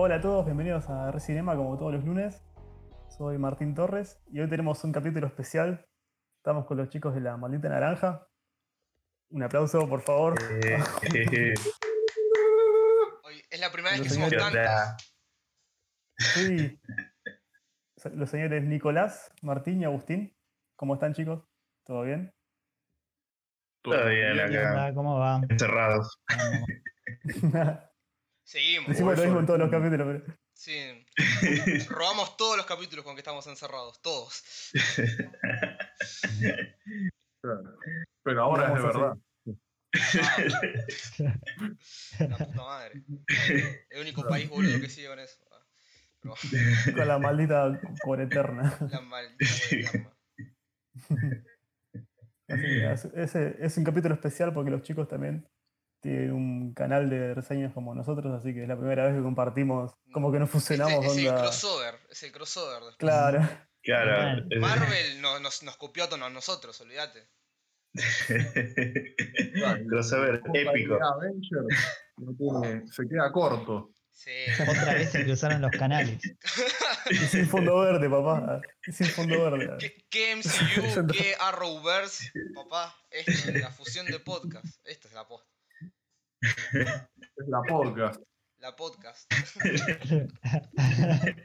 Hola a todos, bienvenidos a Recinema como todos los lunes. Soy Martín Torres y hoy tenemos un capítulo especial. Estamos con los chicos de la maldita naranja. Un aplauso, por favor. Hoy es la primera vez que somos tantos. Sí. Los señores Nicolás, Martín y Agustín. ¿Cómo están, chicos? ¿Todo bien? Todo bien ¿Qué acá, onda? ¿Cómo va? encerrados. Seguimos. Decimos lo mismo en todos los capítulos, pero. Sí. Robamos todos los capítulos con que estamos encerrados. Todos. Pero ahora es de verdad. La puta madre. El único país boludo que sigue con eso. Pero Con la maldita eterna. la maldita eterna. Así que es, ese- es un capítulo especial porque los chicos también tienen un canal de reseñas como nosotros, así que es la primera vez que compartimos, como que nos fusionamos. Este es el crossover. Es el crossover. después. Claro. Claro. Marvel no- nos, nos copió a todos a nosotros, olvídate. Crossover épico. No tiene- se queda corto. Sí. Otra vez se cruzaron los canales. Y sin fondo verde, papá. Y sin fondo verde. ¿Qué, qué MCU? ¿Qué Arrowverse? Papá, esto es la fusión de podcast. Esta es la post. Es la podcast. La podcast.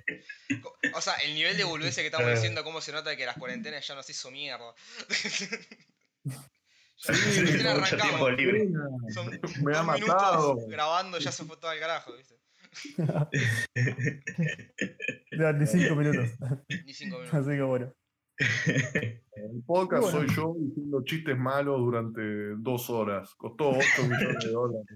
O sea, el nivel de boludeces que estamos diciendo, cómo se nota que las cuarentenas ya nos hizo mierda. ya, Sí, mucho arrancamos. tiempo libre. Son Me ha matado. minutos grabando, ya se fue todo al carajo, ¿viste? Ya, ni cinco minutos. Ni cinco minutos. Así que bueno. El podcast Bueno. soy yo diciendo chistes malos durante dos horas. Costó 8 millones de dólares.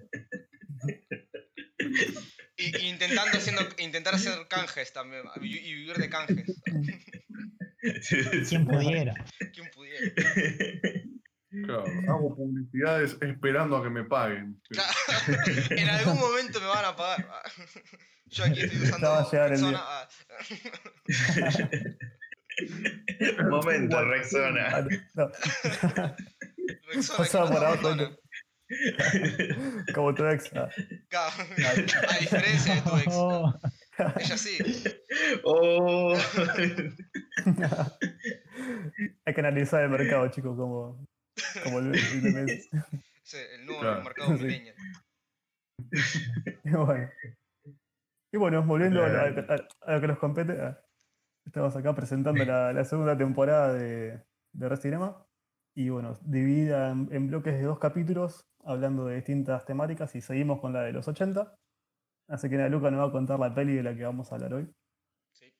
Y, y intentando haciendo, intentar hacer canjes también. Y, y vivir de canjes. ¿Quién pudiera? ¿Quién pudiera? Claro, hago publicidades esperando a que me paguen. Claro, en algún momento me van a pagar. Yo aquí estoy usando persona. Momento, Rexona. No. Rexona, Pasaba por no abajo. Como tu ex. Claro, A diferencia de tu ex. Ella sí. Oh. Hay que analizar el mercado, chicos, como, como el, el de Messi. Sí, el nuevo Claro. mercado Sí. Y bueno. Y bueno, volviendo a- a lo que nos compete, ah, estamos acá presentando la, la segunda temporada de, de Recinema. Y bueno, dividida en, en bloques de dos capítulos, hablando de distintas temáticas, y seguimos con la de los 80. Así que nada, Luca nos va a contar la peli de la que vamos a hablar hoy. Sí.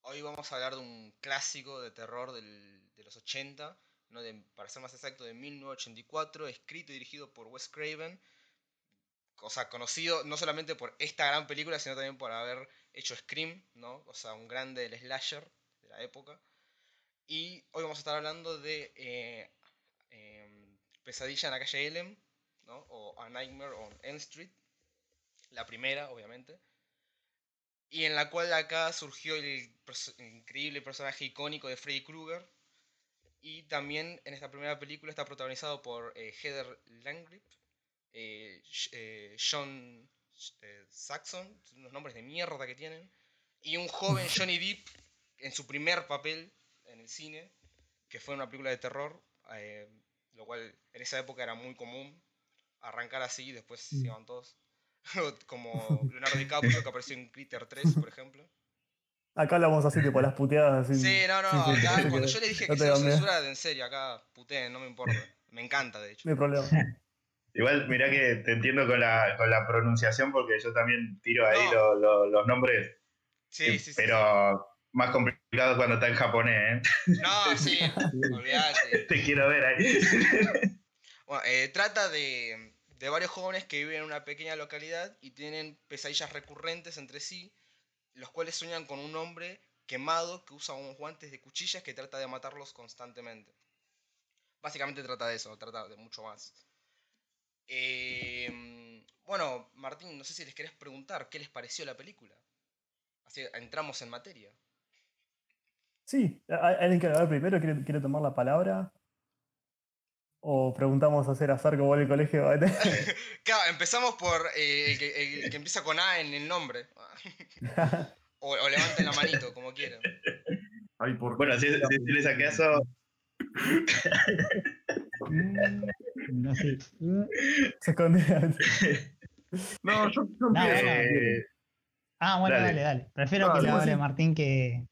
Hoy vamos a hablar de un clásico de terror del- de los 80, no de- para ser más exacto, de 1984, escrito y dirigido por Wes Craven. O sea, conocido no solamente por esta gran película, sino también por haber hecho Scream, ¿no? O sea, un grande del slasher de la época. Y hoy vamos a estar hablando de eh, em, Pesadilla en la calle Elm, ¿no? O A Nightmare on Elm Street. La primera, obviamente y en la cual acá surgió el, increíble personaje icónico de Freddy Krueger. Y también en esta primera película está protagonizado por eh, Heather Langrip, eh, John eh, Saxon, unos nombres de mierda que tienen, y un joven Johnny Depp en su primer papel en el cine, que fue una película de terror, eh, lo cual en esa época era muy común arrancar así y después se iban todos. Como Leonardo DiCaprio que apareció en Critter 3, por ejemplo. Acá hablamos así, tipo las puteadas. Así, Sí, no, no, acá cuando yo le dije no que se censura, en serio, acá puteen, no me importa. Me encanta, de hecho. No hay problema. Igual, mirá que te entiendo con la, con la pronunciación porque yo también tiro ahí No. lo- lo- los nombres. Sí, eh, sí, sí. pero más complicado cuando está en japonés, No, sí, olvídate. ¿eh? Te quiero ver ahí. Bueno, eh, trata de, de varios jóvenes que viven en una pequeña localidad y tienen pesadillas recurrentes entre sí, los cuales sueñan con un hombre quemado que usa unos guantes de cuchillas que trata de matarlos constantemente. Básicamente trata de eso, trata de mucho más. Eh, bueno, Martín, no sé si les querés preguntar qué les pareció la película. Así entramos en materia. Sí, ¿hay- ¿alguien quiere hablar primero? ¿Quiere, quiere tomar la palabra? O preguntamos a hacer azar como en el colegio. Claro, empezamos por eh, el, que, el que empieza con A en el nombre. O, o levanten la manito, como quieran. Ay, por Bueno, si, si, si le saqué eso, No sé. Mm. Se escondía. No, yo, yo eh, Ah, bueno, Dale. dale, dale. Prefiero No, que lo hable. Martín que,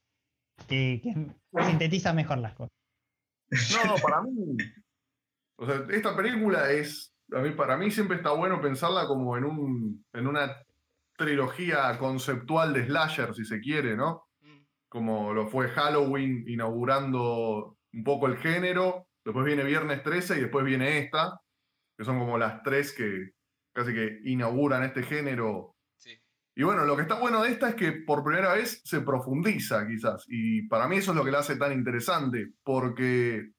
que, que sintetiza mejor las cosas. No, para mí. O sea, esta película es. A mí, para mí siempre está bueno pensarla como en, un, en una trilogía conceptual de slasher, si se quiere, ¿no? Mm, Como lo fue Halloween inaugurando un poco el género. Después viene Viernes 13 y después viene esta, que son como las tres que casi que inauguran este género Sí. y bueno, lo que está bueno de esta es que por primera vez se profundiza quizás. Y para mí eso es lo que la hace tan interesante, porque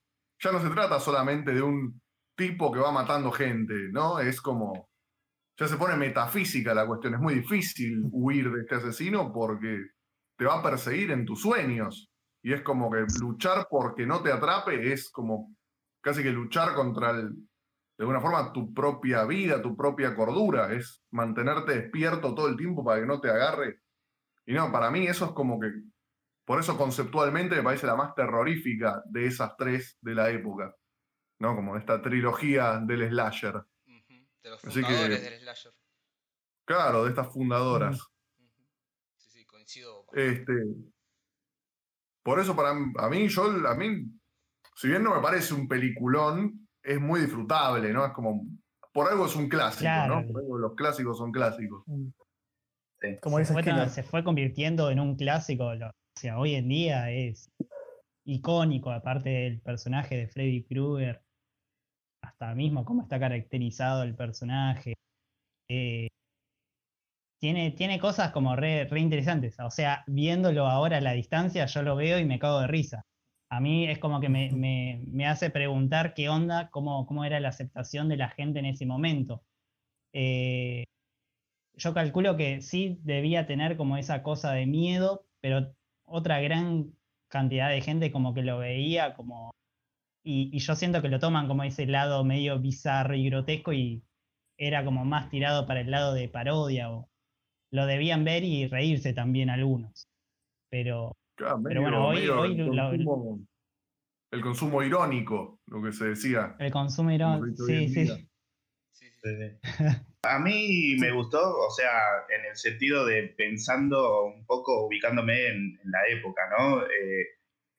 ya no se trata solamente de un tipo que va matando gente, ¿no? Es como, ya se pone metafísica la cuestión. Es muy difícil huir de este asesino porque te va a perseguir en tus sueños. Y es como que luchar porque no te atrape es como casi que luchar contra el, de alguna forma tu propia vida, tu propia cordura, es mantenerte despierto todo el tiempo para que no te agarre. Y no, para mí eso es como que, por eso conceptualmente me parece la más terrorífica de esas tres de la época, ¿no? Como esta trilogía del slasher. De los Así que- fundadores del slasher. Claro, de estas fundadoras. Sí, sí, coincido. Este, por eso para a mí, yo, a mí, si bien no me parece un peliculón, es muy disfrutable, ¿no? Es como, por algo es un clásico, Claro. ¿no? Por algo los clásicos son clásicos. Como se, dice fue, se fue convirtiendo en un clásico. lo- o sea, hoy en día es icónico, aparte del personaje de Freddy Krueger, hasta mismo cómo está caracterizado el personaje. eh, tiene, tiene cosas como re, re interesantes. O sea, viéndolo ahora a la distancia, yo lo veo y me cago de risa. A mí es como que me, me- me hace preguntar qué onda, cómo, cómo era la aceptación de la gente en ese momento. Eh, yo calculo que sí debía tener como esa cosa de miedo, pero otra gran cantidad de gente como que lo veía como... Y, yo siento que lo toman como ese lado medio bizarro y grotesco y era como más tirado para el lado de parodia o lo debían ver y reírse también algunos. Pero Claro, Pero medio- bueno, hoy- medio hoy el, consumo, el consumo irónico, lo que se decía. el consumo hoy Sí, sí. día. Sí, sí. A mí me gustó, o sea, en el sentido de pensando un poco, ubicándome en, en la época, ¿no? Eh,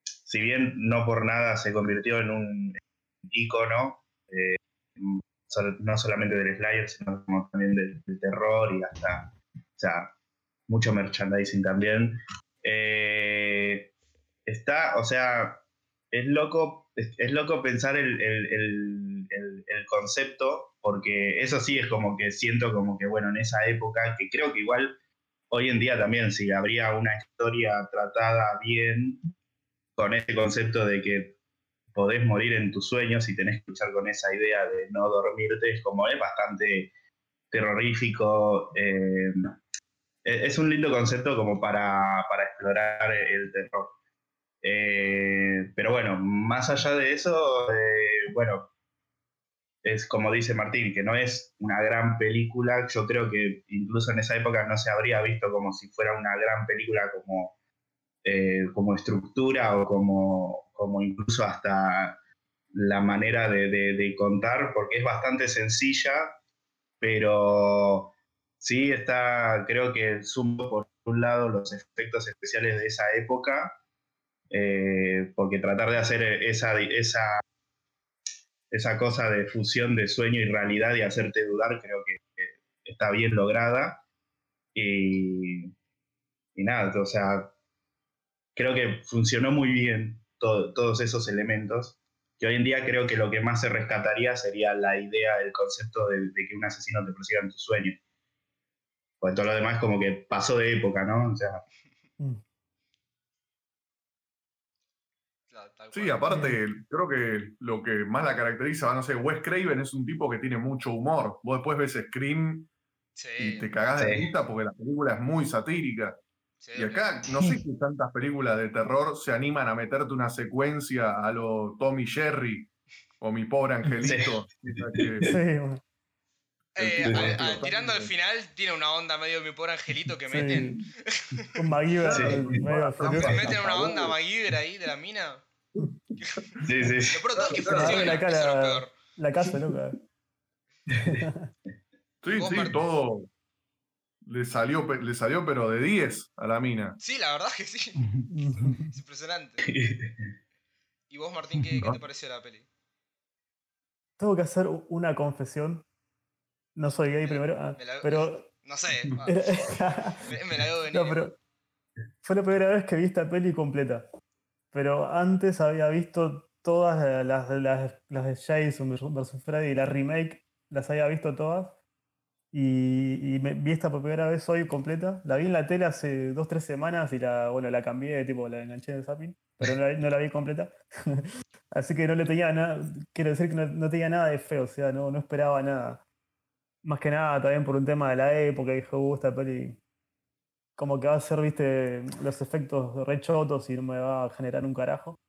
si bien no por nada se convirtió en un ícono, eh, no solamente del Slayer, sino como también del, del terror y hasta, o sea, mucho merchandising también. Eh, está, o sea, es loco, es, loco pensar el, el- el- concepto, porque eso sí es como que siento como que, bueno, en esa época, que creo que igual hoy en día también, si habría una historia tratada bien con ese concepto de que podés morir en tus sueños y tenés que luchar con esa idea de no dormirte, es como es bastante terrorífico. eh, e- es un lindo concepto como para, para explorar el terror. Eh, pero bueno, más allá de eso, eh, bueno, es como dice Martín, que no es una gran película. Yo creo que incluso en esa época no se habría visto como si fuera una gran película como, eh, como estructura o como, como incluso hasta la manera de, de- de contar, porque es bastante sencilla, pero sí está, creo que sumo por un lado los efectos especiales de esa época, eh, porque tratar de hacer esa, esa, esa cosa de fusión de sueño y realidad y hacerte dudar, creo que, está bien lograda. Y, y nada, o sea, creo que funcionó muy bien to- todos esos elementos. Que hoy en día creo que lo que más se rescataría sería la idea, el concepto de, de que un asesino te persiga en tus sueños. Pues todo lo demás como que pasó de época, ¿no? O sea, Mm. Claro, tal Sí, aparte, creo que lo que más la caracteriza, no sé, Wes Craven es un tipo que tiene mucho humor. Vos después ves Scream Sí, y te cagás de risa porque la película es muy satírica. sí, Y acá, no sé si tantas películas de terror se animan a meterte una secuencia a lo Tommy Jerry, o mi pobre angelito. que-. Eh, a- a- tirando al final, tiene una onda medio mi pobre angelito que Sí. meten. Furioso. Se meten una onda MacGyver ahí de la mina. Sí, sí. Lo peor de todo es que la cara-. La casa, loca. Sí, sí, Martín. todo. Le salió, le salió, pero de 10 a la mina. Sí, la verdad que sí. Es impresionante. ¿Y vos, Martín, qué, qué te pareció la peli? Tengo que hacer una confesión. No soy gay Me- primero, ah, me la- pero. No sé, ah, era- me, me la veo venir. no, pero. Fue la primera vez que vi esta peli completa. Pero antes había visto todas las, las, las de Jason vs Freddy la remake, las había visto todas. Y, vi esta por primera vez hoy completa. La vi en la tele hace dos, tres semanas y la, bueno, la cambié, tipo, la enganché en el zapping, pero no la, vi completa. Así que no le tenía nada, quiero decir que no, no tenía nada de feo, o sea, no, no esperaba nada. Más que nada también por un tema de la época, dije, uh, esta peli como que va a ser, viste, los efectos re chotos y no me va a generar un carajo.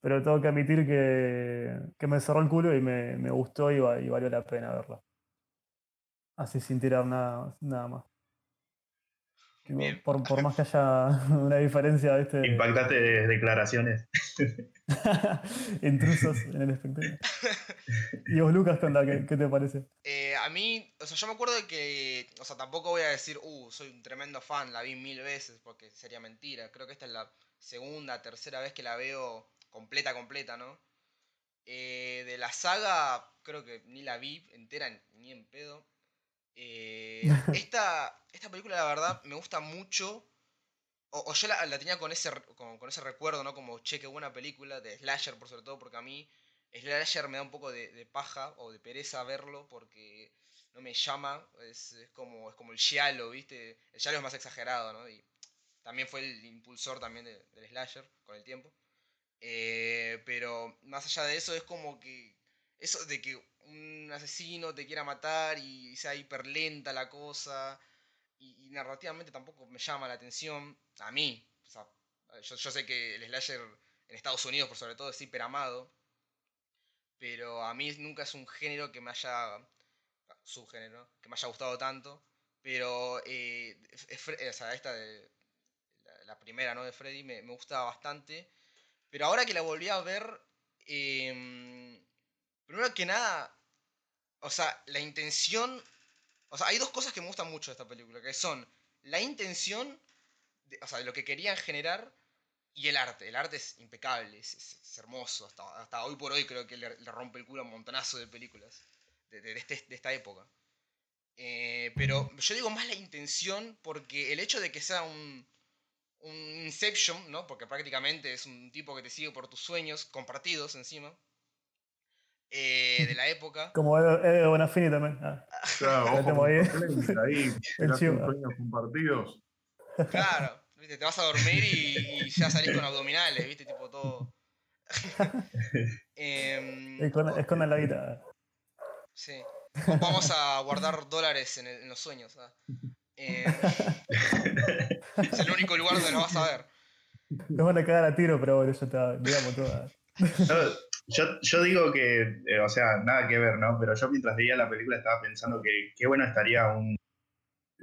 Pero tengo que admitir que, me cerró el culo y me, gustó y, y valió la pena verla. Así sin tirar nada, nada más. Bien. Por, por más que haya una diferencia, viste. Impactantes declaraciones. intrusos en el espectáculo. Y vos, Lucas, ¿qué, onda? ¿Qué, qué te parece? Eh, a mí, o sea, yo me acuerdo de que, o sea, tampoco voy a decir, uh, soy un tremendo fan, la vi mil veces, porque sería mentira. Creo que esta es la segunda, tercera vez que la veo completa, completa, ¿no? Eh, de la saga, creo que ni la vi entera, ni en pedo. Eh, esta, esta película, la verdad, me gusta mucho. O, o yo la, la tenía con ese, con, con ese recuerdo, ¿no? Como, che, qué buena película, de Slasher, por sobre todo, porque a mí Slasher me da un poco de, de paja o de pereza verlo porque no me llama. Es, es como, es como el Giallo, ¿viste? El Giallo es más exagerado, ¿no? Y también fue el impulsor también de- del Slasher con el tiempo. Eh, pero más allá de eso, es como que. Eso de que un asesino te quiera matar y sea hiper lenta la cosa. Y, narrativamente tampoco me llama la atención. A mí. O sea, yo, sé que el slasher en Estados Unidos, por sobre todo, es hiper amado. Pero a mí nunca es un género que me haya. subgénero, que me haya gustado tanto. Pero. eh, o sea, esta de. La, la primera, ¿no? De Freddy me, me gustaba bastante. Pero ahora que la volví a ver. em, primero que nada. O sea, la intención. O sea, hay dos cosas que me gustan mucho de esta película. Que son la intención. de- o sea, de lo que querían generar. Y el arte. El arte es impecable. Es, hermoso. Hasta, hasta hoy por hoy creo que le, le rompe el culo a un montonazo de películas. De, de- de este- esta época. Eh, pero yo digo más la intención. Porque el hecho de que sea un. Un Inception, ¿no? Porque prácticamente es un tipo que te sigue por tus sueños, compartidos encima. Eh, de la época. Como Ed Ed Bonafini también. Ah, Claro, ojo ahí. compartidos. Claro, ¿viste? te vas a dormir y, y ya salís con abdominales, ¿viste? Tipo todo. Escondan, escondan la guita. sí. Vamos a guardar dólares en, el- en los sueños. ¿ah? Em, es el único lugar donde lo vas a ver. Nos van a cagar a tiro, pero bueno, ya está, digamos todas. Yo, yo digo que, eh, o sea, nada que ver, ¿no? Pero yo mientras veía la película estaba pensando que qué bueno estaría un.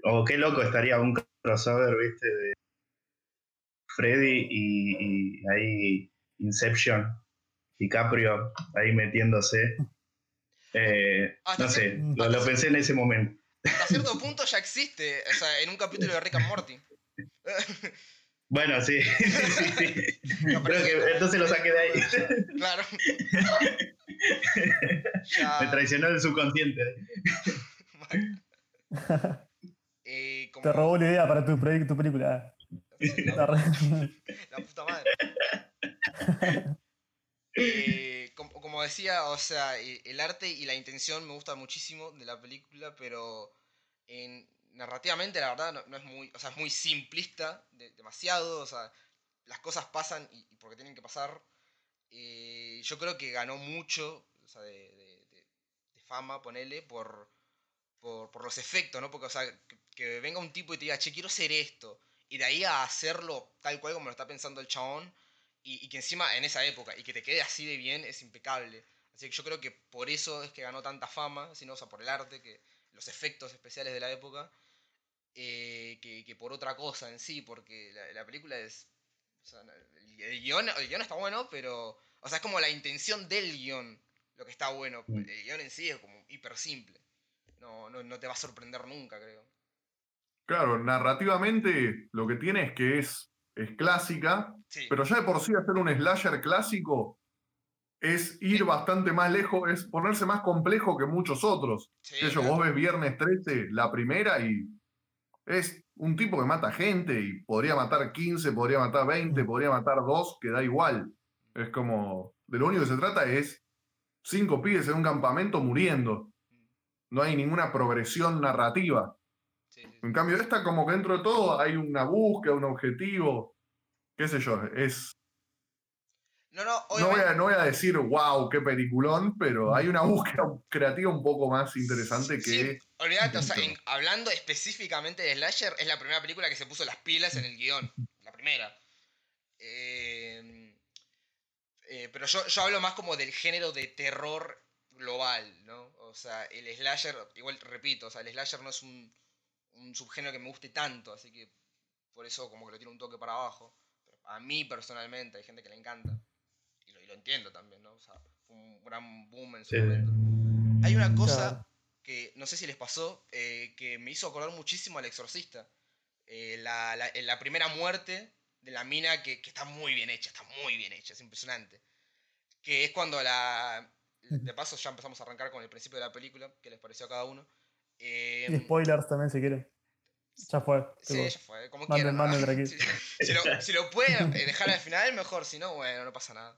O qué loco estaría un crossover, ¿viste? De Freddy y, y ahí Inception, DiCaprio ahí metiéndose. Eh, Ah, no sé, lo, lo pensé en ese momento. Hasta cierto punto ya existe, o sea, en un capítulo de Rick and Morty. Bueno, sí, sí, sí, sí. No, pero- Creo que entonces lo saqué de ahí. Claro. Me traicionó el subconsciente. eh, como- Te robó la idea para tu, proyecto, tu película. La puta madre. Eh, como, como decía, o sea, eh, el arte y la intención me gustan muchísimo de la película, pero en, narrativamente la verdad no, no es muy, o sea, es muy simplista, de- demasiado, o sea, las cosas pasan y, y porque tienen que pasar. Eh, yo creo que ganó mucho, o sea, de, de- de- fama, ponele, por, por, por los efectos, ¿no? Porque, o sea, que, que venga un tipo y te diga, che, quiero hacer esto, y de ahí a hacerlo tal cual como lo está pensando el chabón, y, y que encima en esa época, y que te quede así de bien, es impecable. Así que yo creo que por eso es que ganó tanta fama, sino o sea, por el arte, que los efectos especiales de la época, eh, que, por otra cosa en sí, porque la, película es... O sea, el, guion, el guion está bueno, pero... O sea, es como la intención del guion lo que está bueno. Mm. El guion en sí es como hiper simple. No, no, no te va a sorprender nunca, creo. Claro, narrativamente lo que tiene es que es, es clásica, pero ya de por sí hacer un slasher clásico es ir bastante más lejos, es ponerse más complejo que muchos otros. Vos ves Viernes 13, la primera, y es un tipo que mata gente y podría matar 15, podría matar 20, podría matar 2, que da igual. Es como, de lo único que se trata es cinco pibes en un campamento muriendo. No hay ninguna progresión narrativa. En cambio, esta como que dentro de todo hay una búsqueda, un objetivo, qué sé yo, es no, no, voy a, decir, wow, qué peliculón, pero hay una búsqueda creativa un poco más interesante que. Sí, olvídate, o sea, hablando específicamente de Slasher, es la primera película que se puso las pilas en el guion. La primera. Em, eh, pero yo, yo hablo más como del género de terror global, ¿no? O sea, el slasher, igual repito, o sea, el slasher no es un, un subgénero que me guste tanto, así que por eso como que lo tiene un toque para abajo. Pero a mí personalmente hay gente que le encanta lo entiendo también, ¿no? O sea, fue un gran boom en su momento. Hay una cosa que no sé si les pasó, eh, que me hizo acordar muchísimo al exorcista. Eh, la, la, primera muerte de la mina que, que, está muy bien hecha, está muy bien hecha, es impresionante. Que es cuando la... De paso ya empezamos a arrancar con el principio de la película, que les pareció a cada uno. Eh, y spoilers también si quieren. Ya fue. Sí, ya fue. Como quieran. Si, si, lo, si, lo, pueden dejar al final, mejor. Si no, bueno, no pasa nada.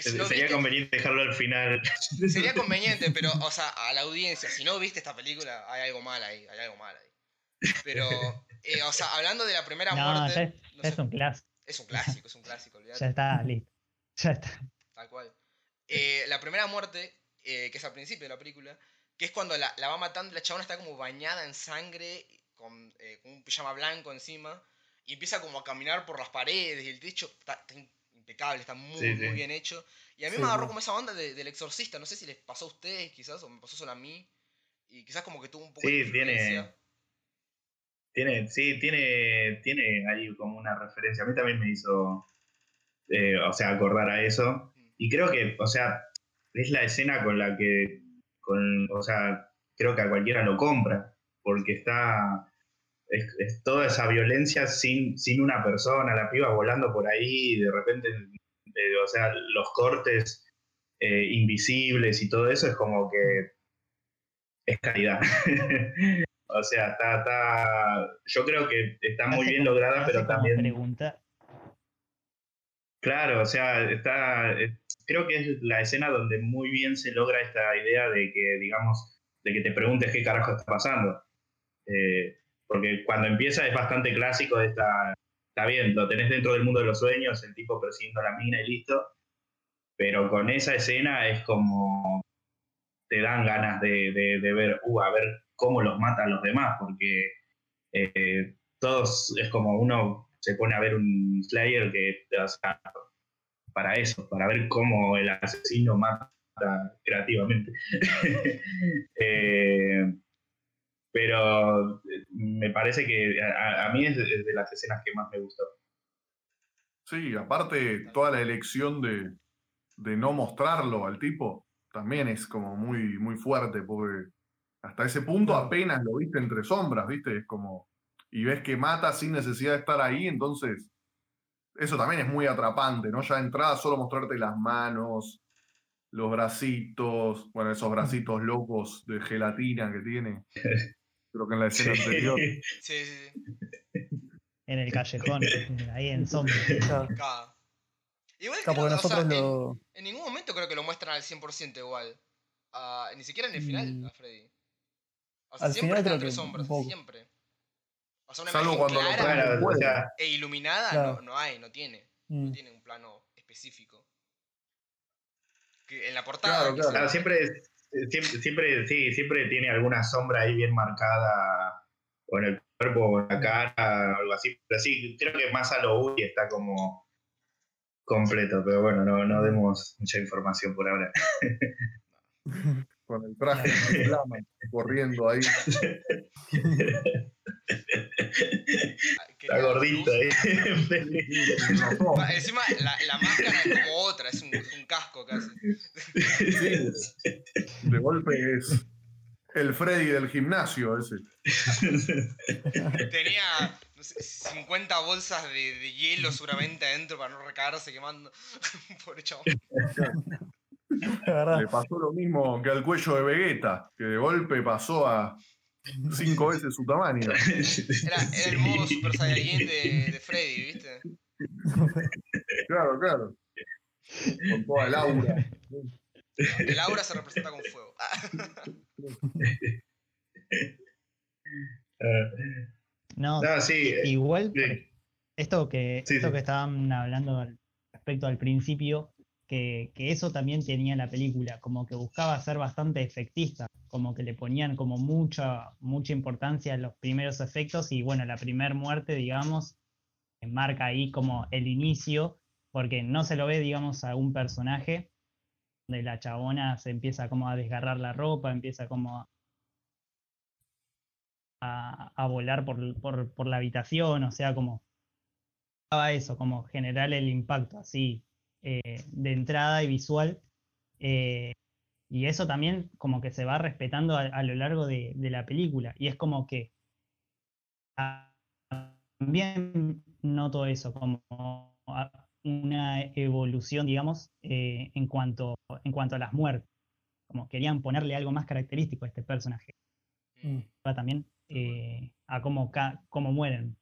Sería conveniente dejarlo al final. Sería conveniente, pero, o sea, a la audiencia, si no viste esta película, hay algo mal ahí, hay algo mal ahí. Pero, eh, o sea, hablando de la primera muerte. es un clásico. Es un clásico, es un clásico, olvídate. Ya está, listo. Ya está. Tal cual. Eh, la primera muerte, eh, que es al principio de la película, que es cuando la, la va matando, la chabona está como bañada en sangre, con, con, un pijama blanco encima, y empieza como a caminar por las paredes y el techo. Está, impecable, está muy, muy bien hecho. Y a mí me agarró como esa onda del exorcista, no sé si les pasó a ustedes quizás, o me pasó solo a mí, y quizás como que tuvo un poco de tiene, tiene, sí, tiene, tiene ahí como una referencia. A mí también me hizo, eh, o sea, acordar a eso. Mm. Y creo que, o sea, es la escena con la que, con, o sea, creo que a cualquiera lo compra, porque está, es, toda esa violencia sin, sin una persona, la piba volando por ahí, y de repente, eh, o sea, los cortes eh, invisibles y todo eso es como que es calidad. o sea, está, está, yo creo que está muy bien lograda, pero también... Pregunta. Claro, o sea, está, eh, creo que es la escena donde muy bien se logra esta idea de que, digamos, de que te preguntes qué carajo está pasando. Eh, porque cuando empieza es bastante clásico, está, está bien, lo tenés dentro del mundo de los sueños, el tipo persiguiendo la mina y listo, pero con esa escena es como te dan ganas de, ver, uh, a ver cómo los matan los demás, porque eh, todos es como uno se pone a ver un Slayer que o sea, para eso, para ver cómo el asesino mata creativamente. eh, pero eh, me parece que a, mí es de, las escenas que más me gustó. Sí, aparte toda la elección de, no mostrarlo al tipo también es como muy, muy fuerte, porque hasta ese punto apenas lo viste entre sombras, ¿viste? Es como, y ves que mata sin necesidad de estar ahí, entonces eso también es muy atrapante, ¿no? Ya de entrada solo mostrarte las manos, los bracitos, bueno, esos bracitos locos de gelatina que tiene. creo que en la escena anterior. Sí, sí, sí. En el callejón, ahí en sombra. Igual que nosotros en, ningún momento creo que lo muestran al 100% igual. Uh, ni siquiera en el final mm. a Freddy. O sea, al siempre está entre sombras, siempre. O sea, una Salvo cuando clara lo e iluminada no, no, hay, no tiene. No mm. tiene un plano específico. Que en la portada. Claro, claro. siempre es Siempre, siempre, sí, siempre tiene alguna sombra ahí bien marcada, o en el cuerpo, o en la cara, algo así. Pero sí, creo que más a lo Uri está como, completo, pero bueno, no, no demos mucha información por ahora. Con el traje de flama, corriendo ahí. La ahí. Ah, Encima, la, la máscara es como otra, es un, casco casi. De golpe es el Freddy del gimnasio ese. Tenía no sé, 50 bolsas de, de hielo seguramente adentro para no recagarse quemando. Pobre verdad. Le pasó lo mismo que al cuello de Vegeta, que de golpe pasó a cinco veces su tamaño. Era, era el modo Super Saiyajin de, de Freddy, ¿viste? Claro, claro. Con toda el aura. El aura se representa con fuego. Ah, No, no, sí. eh, igual sí. esto que, Sí, esto sí. que estaban hablando al- respecto al principio, que, que eso también tenía la película, como que buscaba ser bastante efectista, como que le ponían como mucha, mucha importancia a los primeros efectos y bueno, la primer muerte, digamos, marca ahí como el inicio, porque no se lo ve, digamos, a un personaje, donde la chabona se empieza como a desgarrar la ropa, empieza como a, a, a volar por, por, por la habitación, o sea, como buscaba eso, como generar el impacto así eh, de entrada y visual. eh, y eso también como que se va respetando a, a lo largo de, de la película. Y es como que también noto eso, como una evolución, digamos, eh, en, cuanto, en cuanto a las muertes. Como querían ponerle algo más característico a este personaje. Mm, Va también eh, a cómo, cómo mueren.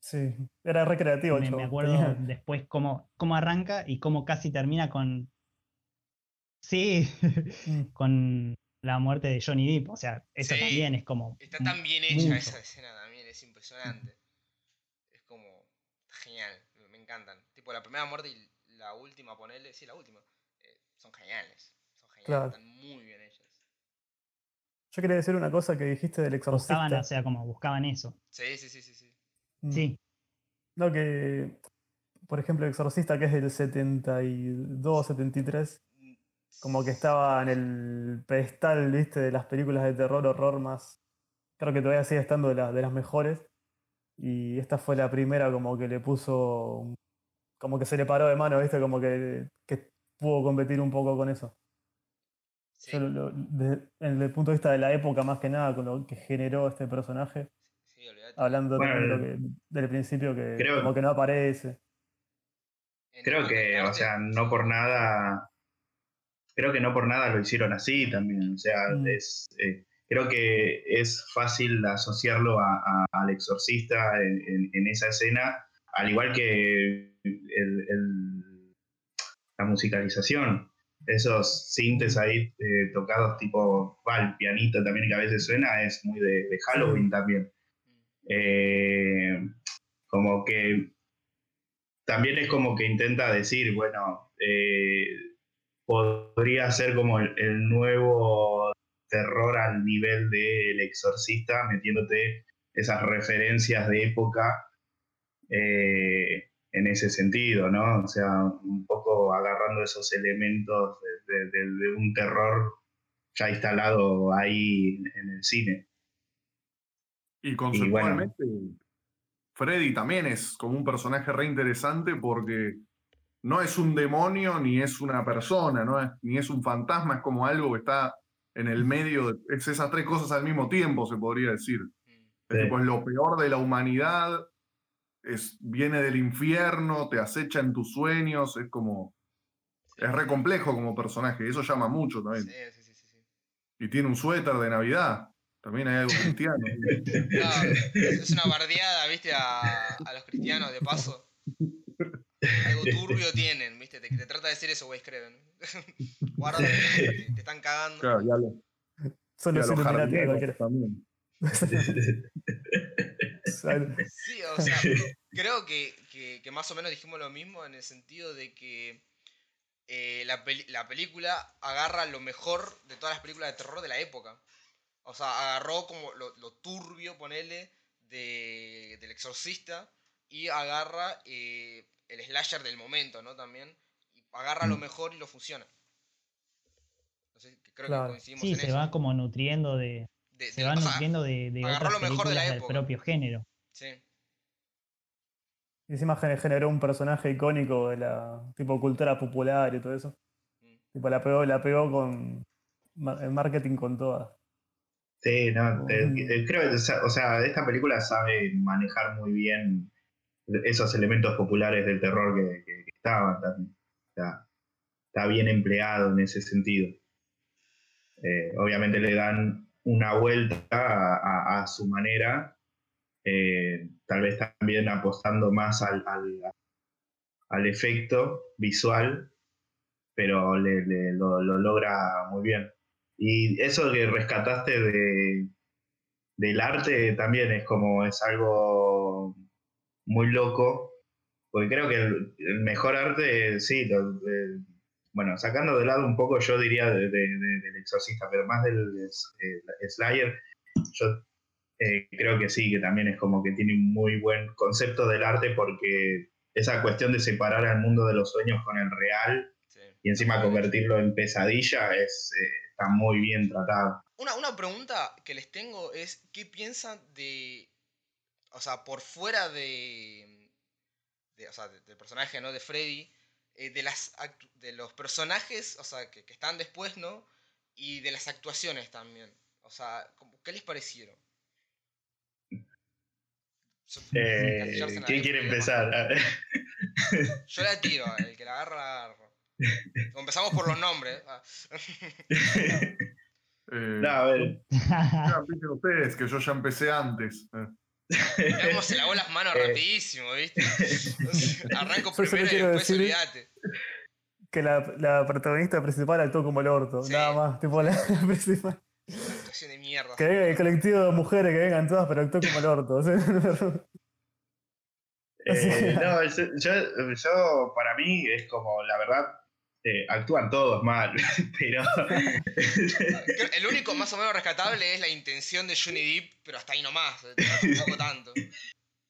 Sí, era recreativo. Me, me acuerdo después cómo, cómo arranca y cómo casi termina con. Sí, Mm, con la muerte de Johnny Depp. O sea, eso Sí. también es como. Está tan bien hecha mucho. esa escena también, es impresionante. Es como. Genial, me- encantan. Tipo, la primera muerte y la última, ponele. Sí, la última. eh, son geniales. Son geniales, Claro. están muy bien hechas. Yo quería decir una cosa que dijiste del exorcista. Buscaban, o sea, como buscaban eso. Sí, sí, sí, sí. sí. Mm. Sí, No, que, por ejemplo, el exorcista que es del 72, 73, como que estaba en el pedestal, viste, de las películas de terror, horror más. Creo que todavía sigue estando de, la- de las mejores. Y esta fue la primera como que le puso. Como que se le paró de mano, viste, como que, que pudo competir un poco con eso. Sí, Yo lo- lo- de- en el punto de vista de la época, más que nada, con lo que generó este personaje. sí, olvidate. Hablando Bueno, también de lo que- del principio, que creo- como que no aparece. Creo que, o sea, no por nada. Creo que no por nada lo hicieron así también. O sea, Mm. es, eh, creo que es fácil asociarlo a- a- al exorcista en, en- en esa escena, al igual que el- el- la musicalización. Esos sintes ahí eh, tocados tipo, va, el pianito también que a veces suena, es muy de, de Halloween también. Mm, Eh, como que también es como que intenta decir, bueno, eh, podría ser como el, el nuevo terror al nivel del exorcista, metiéndote esas referencias de época eh, en ese sentido, ¿no? O sea, un poco agarrando esos elementos de, de- de- de un terror ya instalado ahí en el cine. Y conceptualmente, Freddy también es como un personaje re interesante porque no es un demonio ni es una persona, no es, ni es un fantasma, es como algo que está en el medio, de, es esas tres cosas al mismo tiempo, se podría decir. Es, Sí. tipo, es lo peor de la humanidad, es, viene del infierno, te acecha en tus sueños, es como, Sí. es re complejo como personaje, eso llama mucho también. Sí, sí, sí, sí. Y tiene un suéter de Navidad, también hay algo cristiano. Es una bardeada, viste, a, a los cristianos de paso. Algo turbio tienen, viste, te, te trata de decir eso, Wes Craven. Guarda, te, te están cagando. Claro, y a los, Son los cualquiera. también. Sí, o sea, creo que, que- que más o menos dijimos lo mismo en el sentido de que eh, la, peli- la película agarra lo mejor de todas las películas de terror de la época. O sea, agarró como lo, lo turbio, ponele, de, del exorcista y agarra eh, el slasher del momento, ¿no? También. Y agarra lo Mm. mejor y lo fusiona. Sé, creo Claro. que coincidimos Sí, en se eso. va como nutriendo de. De- Se de- va o sea, nutriendo de, de otras lo mejor de la películas del época. propio género. sí. Y encima gener- generó un personaje icónico de la tipo cultura popular y todo eso. Mm. Tipo, la pegó, la pegó con el marketing con toda. Sí, no, Mm. eh, creo que, o sea, o sea, esta película sabe manejar muy bien esos elementos populares del terror que, estaban. también. Está, bien empleado en ese sentido. Eh, obviamente le dan una vuelta a, su manera, eh, tal vez también apostando más al, al- efecto visual, pero lo, lo logra muy bien. Y eso que rescataste de, del arte también es como es algo muy loco, porque creo que el, el mejor arte, sí, lo- bueno, sacando de lado un poco, yo diría de- de- de- del exorcista, pero más del eh, Slayer, yo eh, creo que sí, que también es como que tiene un muy buen concepto del arte porque esa cuestión de separar al mundo de los sueños con el real sí. y encima convertirlo en pesadilla es, eh, está muy bien tratado. Una, una pregunta que les tengo es, ¿qué piensan de, o sea, por fuera de, de- o sea, de- del personaje, ¿no? De Freddy, eh, de, las de los personajes, o sea, que, que están después, ¿no? Y de las actuaciones también. O sea, ¿qué les parecieron? Eh, ¿Quién quiere empezar? Yo la tiro, el que la agarra, la agarro. Empezamos por los nombres. ah. Eh, no, a ver. ya ustedes, que yo ya empecé antes. Cómo se lavó las manos Eh. rapidísimo, ¿viste? Arranco primero y después decir- olvídate. Que la, la protagonista principal actuó como el orto, Sí. nada más. Tipo, la, la principal. Actuación de mierda. Que venga el colectivo de mujeres que vengan todas, pero actuó como el orto. Eh, no, yo, yo- yo, para mí es como, la verdad, eh, actúan todos mal, pero El único más o menos rescatable es la intención de Johnny Depp, pero hasta ahí nomás, eh, tampoco tanto.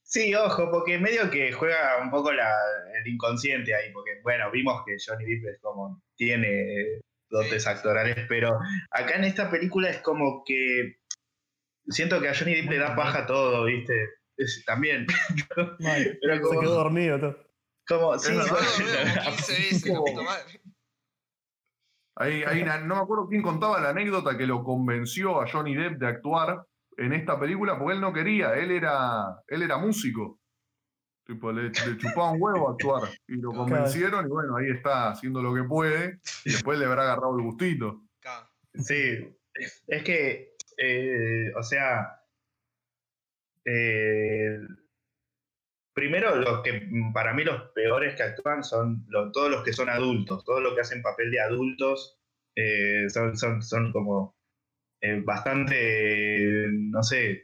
sí, ojo, porque medio que juega un poco la, el inconsciente ahí, porque bueno, vimos que Johnny Depp es como, tiene dotes Sí. actorales, pero acá en esta película es como que siento que a Johnny Depp le da paja todo, ¿viste? Es- también, mal. pero Se quedó dormido todo. como sí. fue dormido como 15 veces, la puta madre. No me acuerdo quién contaba la anécdota que lo convenció a Johnny Depp de actuar en esta película, porque él no quería, él era, él era músico. Tipo, le, le chupaba un huevo actuar. Y lo convencieron, y bueno, ahí está haciendo lo que puede, y después le habrá agarrado el gustito. Sí, es que, eh, o sea, eh, primero los que para mí los peores que actúan son todos los que son adultos, todos los que hacen papel de adultos eh, son, como eh, bastante, no sé,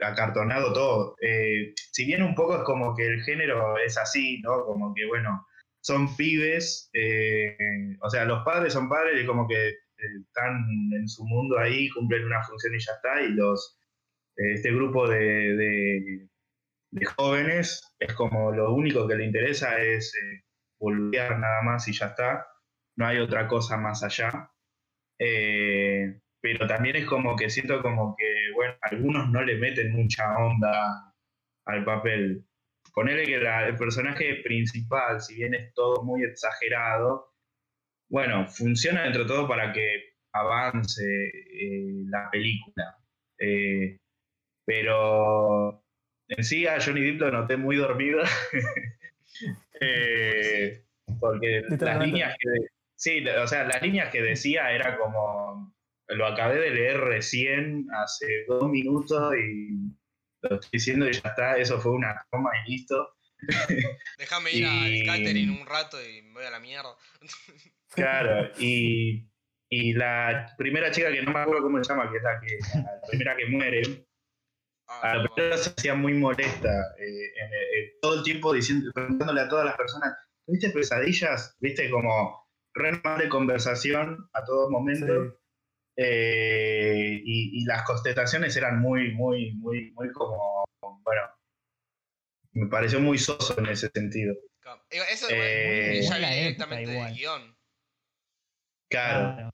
acartonado todo. Eh, si bien un poco es como que el género es así, ¿no? Como que, bueno, son pibes, o sea, los padres son padres y como que están en su mundo ahí, cumplen una función y ya está, y los este grupo de- de jóvenes es como lo único que le interesa es eh, volver nada más y ya está, no hay otra cosa más allá. Eh, pero también es como que siento como que, bueno, algunos no le meten mucha onda al papel. Ponerle que el personaje principal, si bien es todo muy exagerado, bueno, funciona dentro de todo para que avance eh, la película. Eh, pero en sí a Johnny Depp lo noté muy dormido. Eh, porque las líneas que. de- sí, o sea, las líneas que decía era como. Lo acabé de leer recién, hace dos minutos, y lo estoy diciendo y ya está. Eso fue una toma y listo. Déjame ir Y- al catering un rato y me voy a la mierda. Claro, y, y la primera chica que no me acuerdo cómo se llama, que es la, que, la primera que muere, a la no. primera se hacía muy molesta, eh, en- eh, todo el tiempo diciendo, preguntándole a todas las personas, ¿viste pesadillas? ¿Viste como re mal de conversación a todo momento? Sí. Eh, y, y las constataciones eran muy, muy, muy, muy como, bueno, me pareció muy soso en ese sentido. Eso Eh, ya Muy la viene época directamente del igual. guion. Claro. Claro.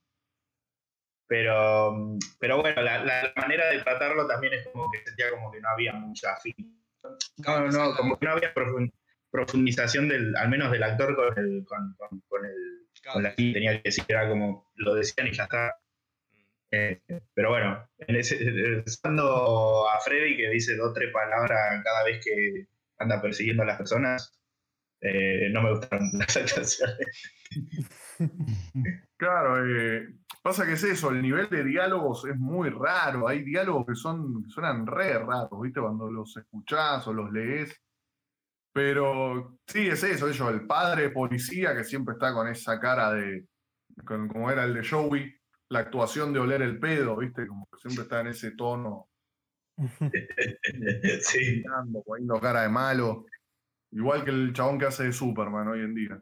Pero, pero bueno, la, la manera de tratarlo también es como que sentía como que no había mucha fin. No, no, como que no había profun- profundización del, al menos del actor con el, con, con- con el, con la que tenía que decir, era como lo decían y ya está. Eh, pero bueno, en ese, usando a Freddy que dice dos o tres palabras cada vez que anda persiguiendo a las personas, eh, no me gustaron las actuaciones. Claro, eh, pasa que es eso, el nivel de diálogos es muy raro. Hay diálogos que son que suenan re raros, ¿viste? Cuando los escuchás o los lees. Pero sí, es eso, ellos, el padre policía que siempre está con esa cara de, con- como era el de Joey, la actuación de oler el pedo, ¿viste? Como que siempre está en ese tono, sí. mirando, poniendo cara de malo. Igual que el chabón que hace de Superman hoy en día.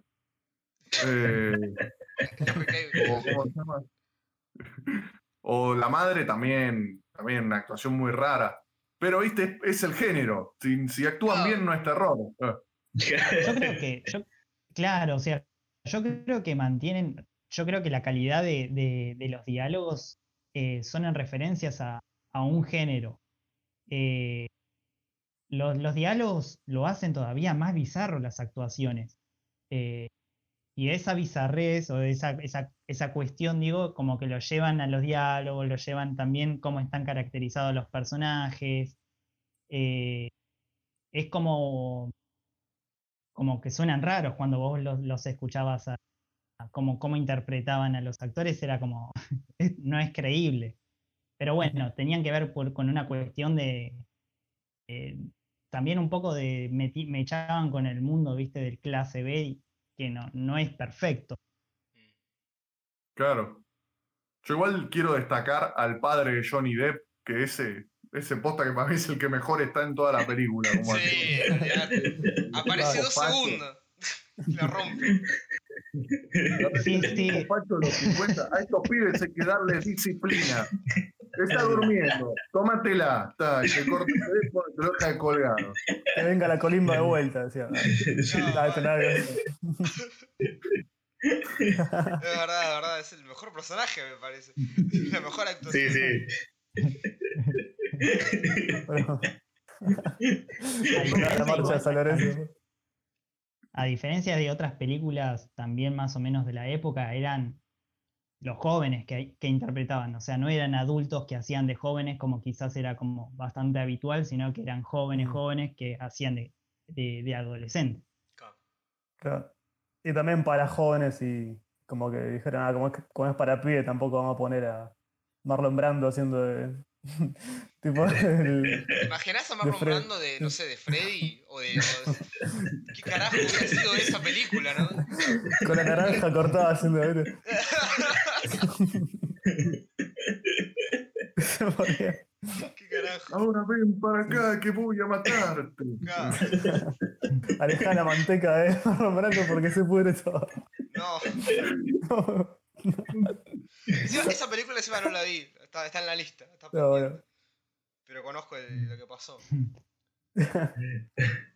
Eh, ¿cómo se llama? O la madre también, también una actuación muy rara. Pero, viste, es, es el género. Si, si actúan Ah. bien, no es terror. Eh, Yo creo que, yo- claro, o sea, yo creo que mantienen, yo creo que la calidad de, de- de los diálogos eh, son en referencias a, a un género. Eh, los, los diálogos lo hacen todavía más bizarro las actuaciones. Eh, y esa bizarrez o esa, esa, esa cuestión, digo, como que lo llevan a los diálogos, lo llevan también cómo están caracterizados los personajes. eh, es como, como que suenan raros cuando vos los, los escuchabas a, a cómo, interpretaban a los actores, era como, no es creíble. Pero bueno, tenían que ver con una cuestión de, eh, también un poco de, me, echaban con el mundo, viste, del clase B, que no, no es perfecto. Claro. Yo igual quiero destacar al padre de Johnny Depp, que ese, ese posta que para mí es el que mejor está en toda la película. Como. Sí. Aparece dos segundos. La rompe. Sí, sí. Pacho, los 50, a estos pibes hay que darles disciplina. Está durmiendo, tómatela. Está, corta el teléfono y te lo deja de colgado. Que venga la colimba de vuelta, decía. Que. Es verdad, es verdad. Es el mejor personaje, me parece. La mejor actuación. Sí, sí. Bueno, la diferencia, marcha de igual, San Lorenzo. a diferencia de otras películas también más o menos de la época, eran los jóvenes que, que interpretaban, o sea, no eran adultos que hacían de jóvenes como quizás era como bastante habitual, sino que eran jóvenes, jóvenes que hacían de, de, de adolescentes. Claro. Y también para jóvenes y como que dijeron, ah, como es, como es para pibe, tampoco vamos a poner a Marlon Brando haciendo de. tipo, el- ¿Te imaginás a Marlon Brando de, no sé, de Freddy? O de, o de- ¿Qué carajo hubiera sido esa película, no? con la naranja cortada haciendo. ¿Qué carajo? Ahora ven para acá que voy a matarte. Alejar la manteca de Marlon Brando porque se pudre todo. No. Encima, esa película encima no la vi. Está, está en la lista. Está No, bueno. Pero conozco el- lo que pasó.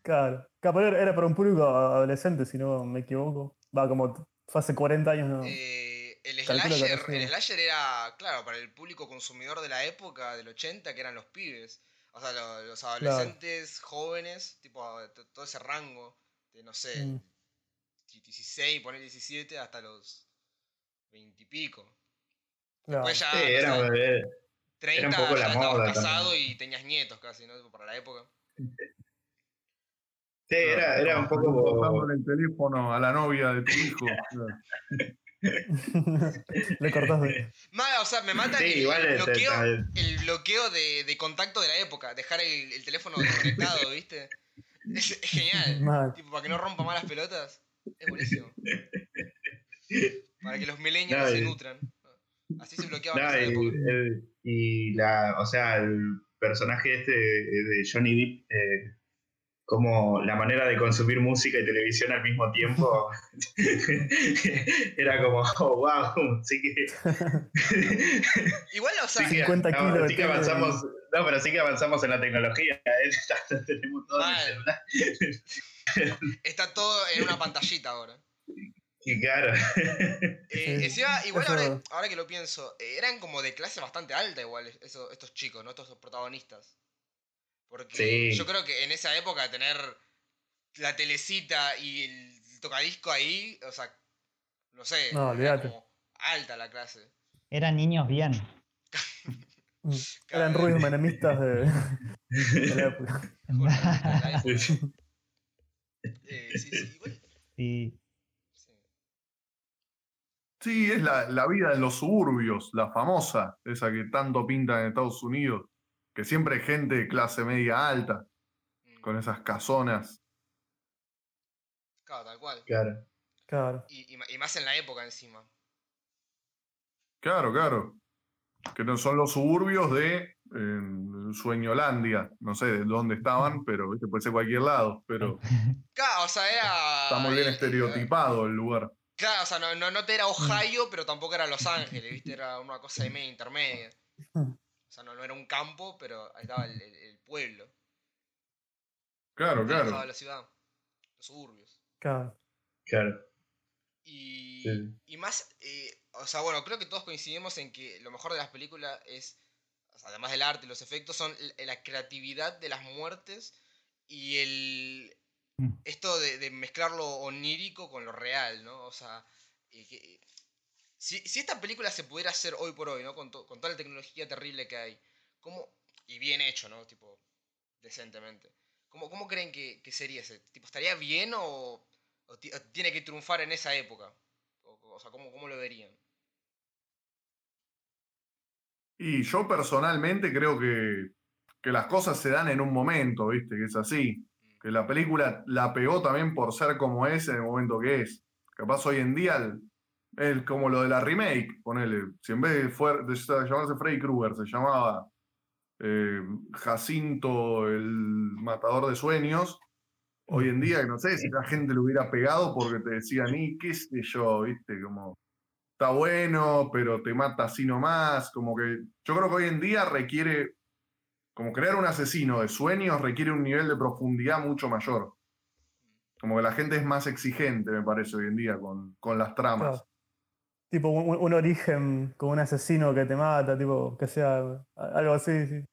Claro. Claro, pero era para un público adolescente, si no me equivoco. Va, como fue hace 40 años, ¿no? Eh, el, slasher, el slasher era, claro, para el público consumidor de la época, del 80, que eran los pibes. O sea, lo- los adolescentes jóvenes, tipo todo ese rango de, no sé, Mm. 16, poner 17 hasta los 20 y pico. Claro. Después ya, Sí, era, sé, eh, 30 un poco ya la estabas moda casado también. y tenías nietos casi, ¿no? Tipo, Para la época. sí, era, era un poco. Cortándole el teléfono a la novia de tu hijo. Le cortaste. Ma- o sea, me mata Sí, el, igual el es- bloqueo, es- el bloqueo de, de contacto de la época. Dejar el, el teléfono desconectado, ¿viste? Es, es genial. Mal. Tipo, para que no rompa más las pelotas. Es buenísimo. Para que los millennials No, se y- nutran. Así se bloqueaba No, y, época. y la, o sea, el personaje este de Johnny Depp, eh, como la manera de consumir música y televisión al mismo tiempo, era como, oh, wow, sí que, Igual, o sea, sí que, 50 no, kilos sí que avanzamos, no, pero sí que avanzamos en la tecnología, ¿eh? Ya tenemos todo en. Está todo en una pantallita ahora. Y claro. Eh, Sí, encima, igual ahora, ahora que lo pienso, eh, eran como de clase bastante alta igual eso- estos chicos, ¿no? Estos protagonistas. Porque Sí. yo creo que en esa época tener la telecita y el tocadisco ahí, o sea, no sé, No, era olvídate. como alta la clase. Eran niños bien. Eran ruidos menemistas de, de la época. Eh, sí, sí, igual. Sí. sí. Es la, la vida en los suburbios, la famosa, esa que tanto pintan en Estados Unidos, que siempre hay gente de clase media alta, Mm, con esas casonas. Claro, tal cual. Claro. Claro. Y, y ma- y más en la época encima. Claro, claro. Que no son los suburbios de eh, Sueñolandia. No sé de dónde estaban, pero ¿viste? puede ser cualquier lado. Pero Claro, o sea, era. está muy bien estereotipado el lugar. Claro, o sea, no, no, no te era Ohio, pero tampoco era Los Ángeles, ¿viste? Era una cosa de media intermedia. O sea, no, no era un campo, pero ahí estaba el, el- el pueblo. Claro, claro. de la ciudad. Los suburbios. Claro. Claro. Y, Sí. y más, eh, o sea, bueno, creo que todos coincidimos en que lo mejor de las películas es, o sea, además del arte y los efectos, son la creatividad de las muertes y el Mm. esto de, de mezclar lo onírico con lo real, ¿no? O sea, eh, que- si, si esta película se pudiera hacer hoy por hoy, ¿no? Con, to- con toda la tecnología terrible que hay, ¿cómo, y bien hecho, ¿no? Tipo, decentemente. ¿Cómo, cómo creen que, que sería ese? Tipo, ¿Estaría bien o, o ti- o tiene que triunfar en esa época? O, o sea, ¿cómo, ¿cómo lo verían? Y yo personalmente creo que, que las cosas se dan en un momento, ¿viste? Que es así. Que la película la pegó también por ser como es en el momento que es. Capaz hoy en día el- es como lo de la remake, ponele. Si en vez de, fuer- de llamarse Freddy Krueger se llamaba eh, Jacinto el matador de sueños, hoy en día no sé si la gente lo hubiera pegado porque te decían, y qué sé yo, ¿viste? Como está bueno, pero te mata así nomás. Como que yo creo que hoy en día requiere, como crear un asesino de sueños requiere un nivel de profundidad mucho mayor. Como que la gente es más exigente, me parece, hoy en día con, con las tramas. Tipo un, un origen con un asesino que te mata, tipo, que sea algo así, sí.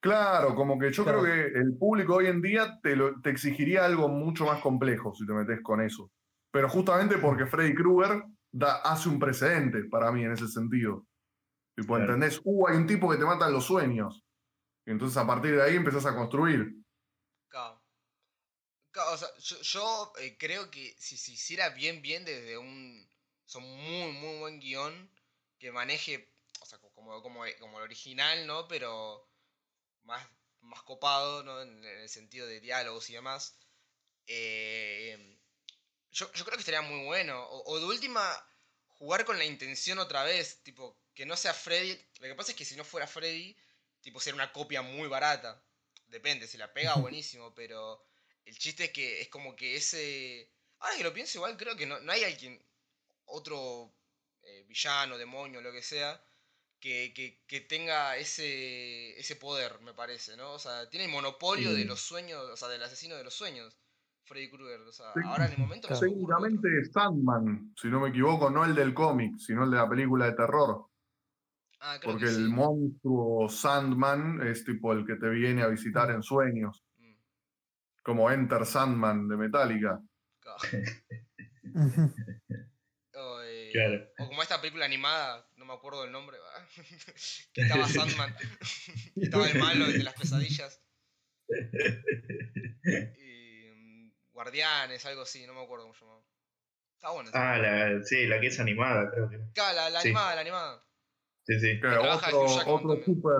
Claro, como que yo Claro. creo que el público hoy en día te, lo- te exigiría algo mucho más complejo si te metes con eso. Pero justamente porque Freddy Krueger da, hace un precedente para mí en ese sentido. Tipo, Claro. ¿entendés? Uh, hay un tipo que te mata en los sueños. Y entonces a partir de ahí empezás a construir. Claro. Claro, o sea, yo, yo, eh, creo que si se hiciera bien, bien desde un. Son muy, muy buen guion que maneje. O sea, como, como, como el original, ¿no? Pero más, más copado, ¿no? En, en el sentido de diálogos y demás. eh, yo, yo creo que estaría muy bueno. O, o de última, jugar con la intención otra vez. Tipo, que no sea Freddy. Lo que pasa es que si no fuera Freddy, tipo, sería una copia muy barata. Depende, si la pega, buenísimo, pero el chiste es que es como que ese... Ahora que lo pienso igual, creo que no, no hay alguien, otro eh, villano, demonio, lo que sea, que, que- que tenga ese, ese poder, me parece, ¿no? O sea, tiene el monopolio de los sueños, o sea, del asesino de los sueños, Freddy Krueger. O sea, Sí. ahora en el momento no. Seguramente Sandman, si no me equivoco, no el del cómic, sino el de la película de terror. Ah, creo Porque que el sí. monstruo Sandman es tipo el que te viene a visitar en sueños, Mm, como Enter Sandman de Metallica. claro. O, eh, Claro. o como esta película animada, no me acuerdo el nombre, que estaba Sandman, que estaba el malo el de las pesadillas. Y, mm, Guardianes, algo así, no me acuerdo cómo se llamaba. Está bueno. Ah, la, sí, la que es animada, creo que. Claro, la, la sí. animada, la animada. Sí, sí. Otro, super,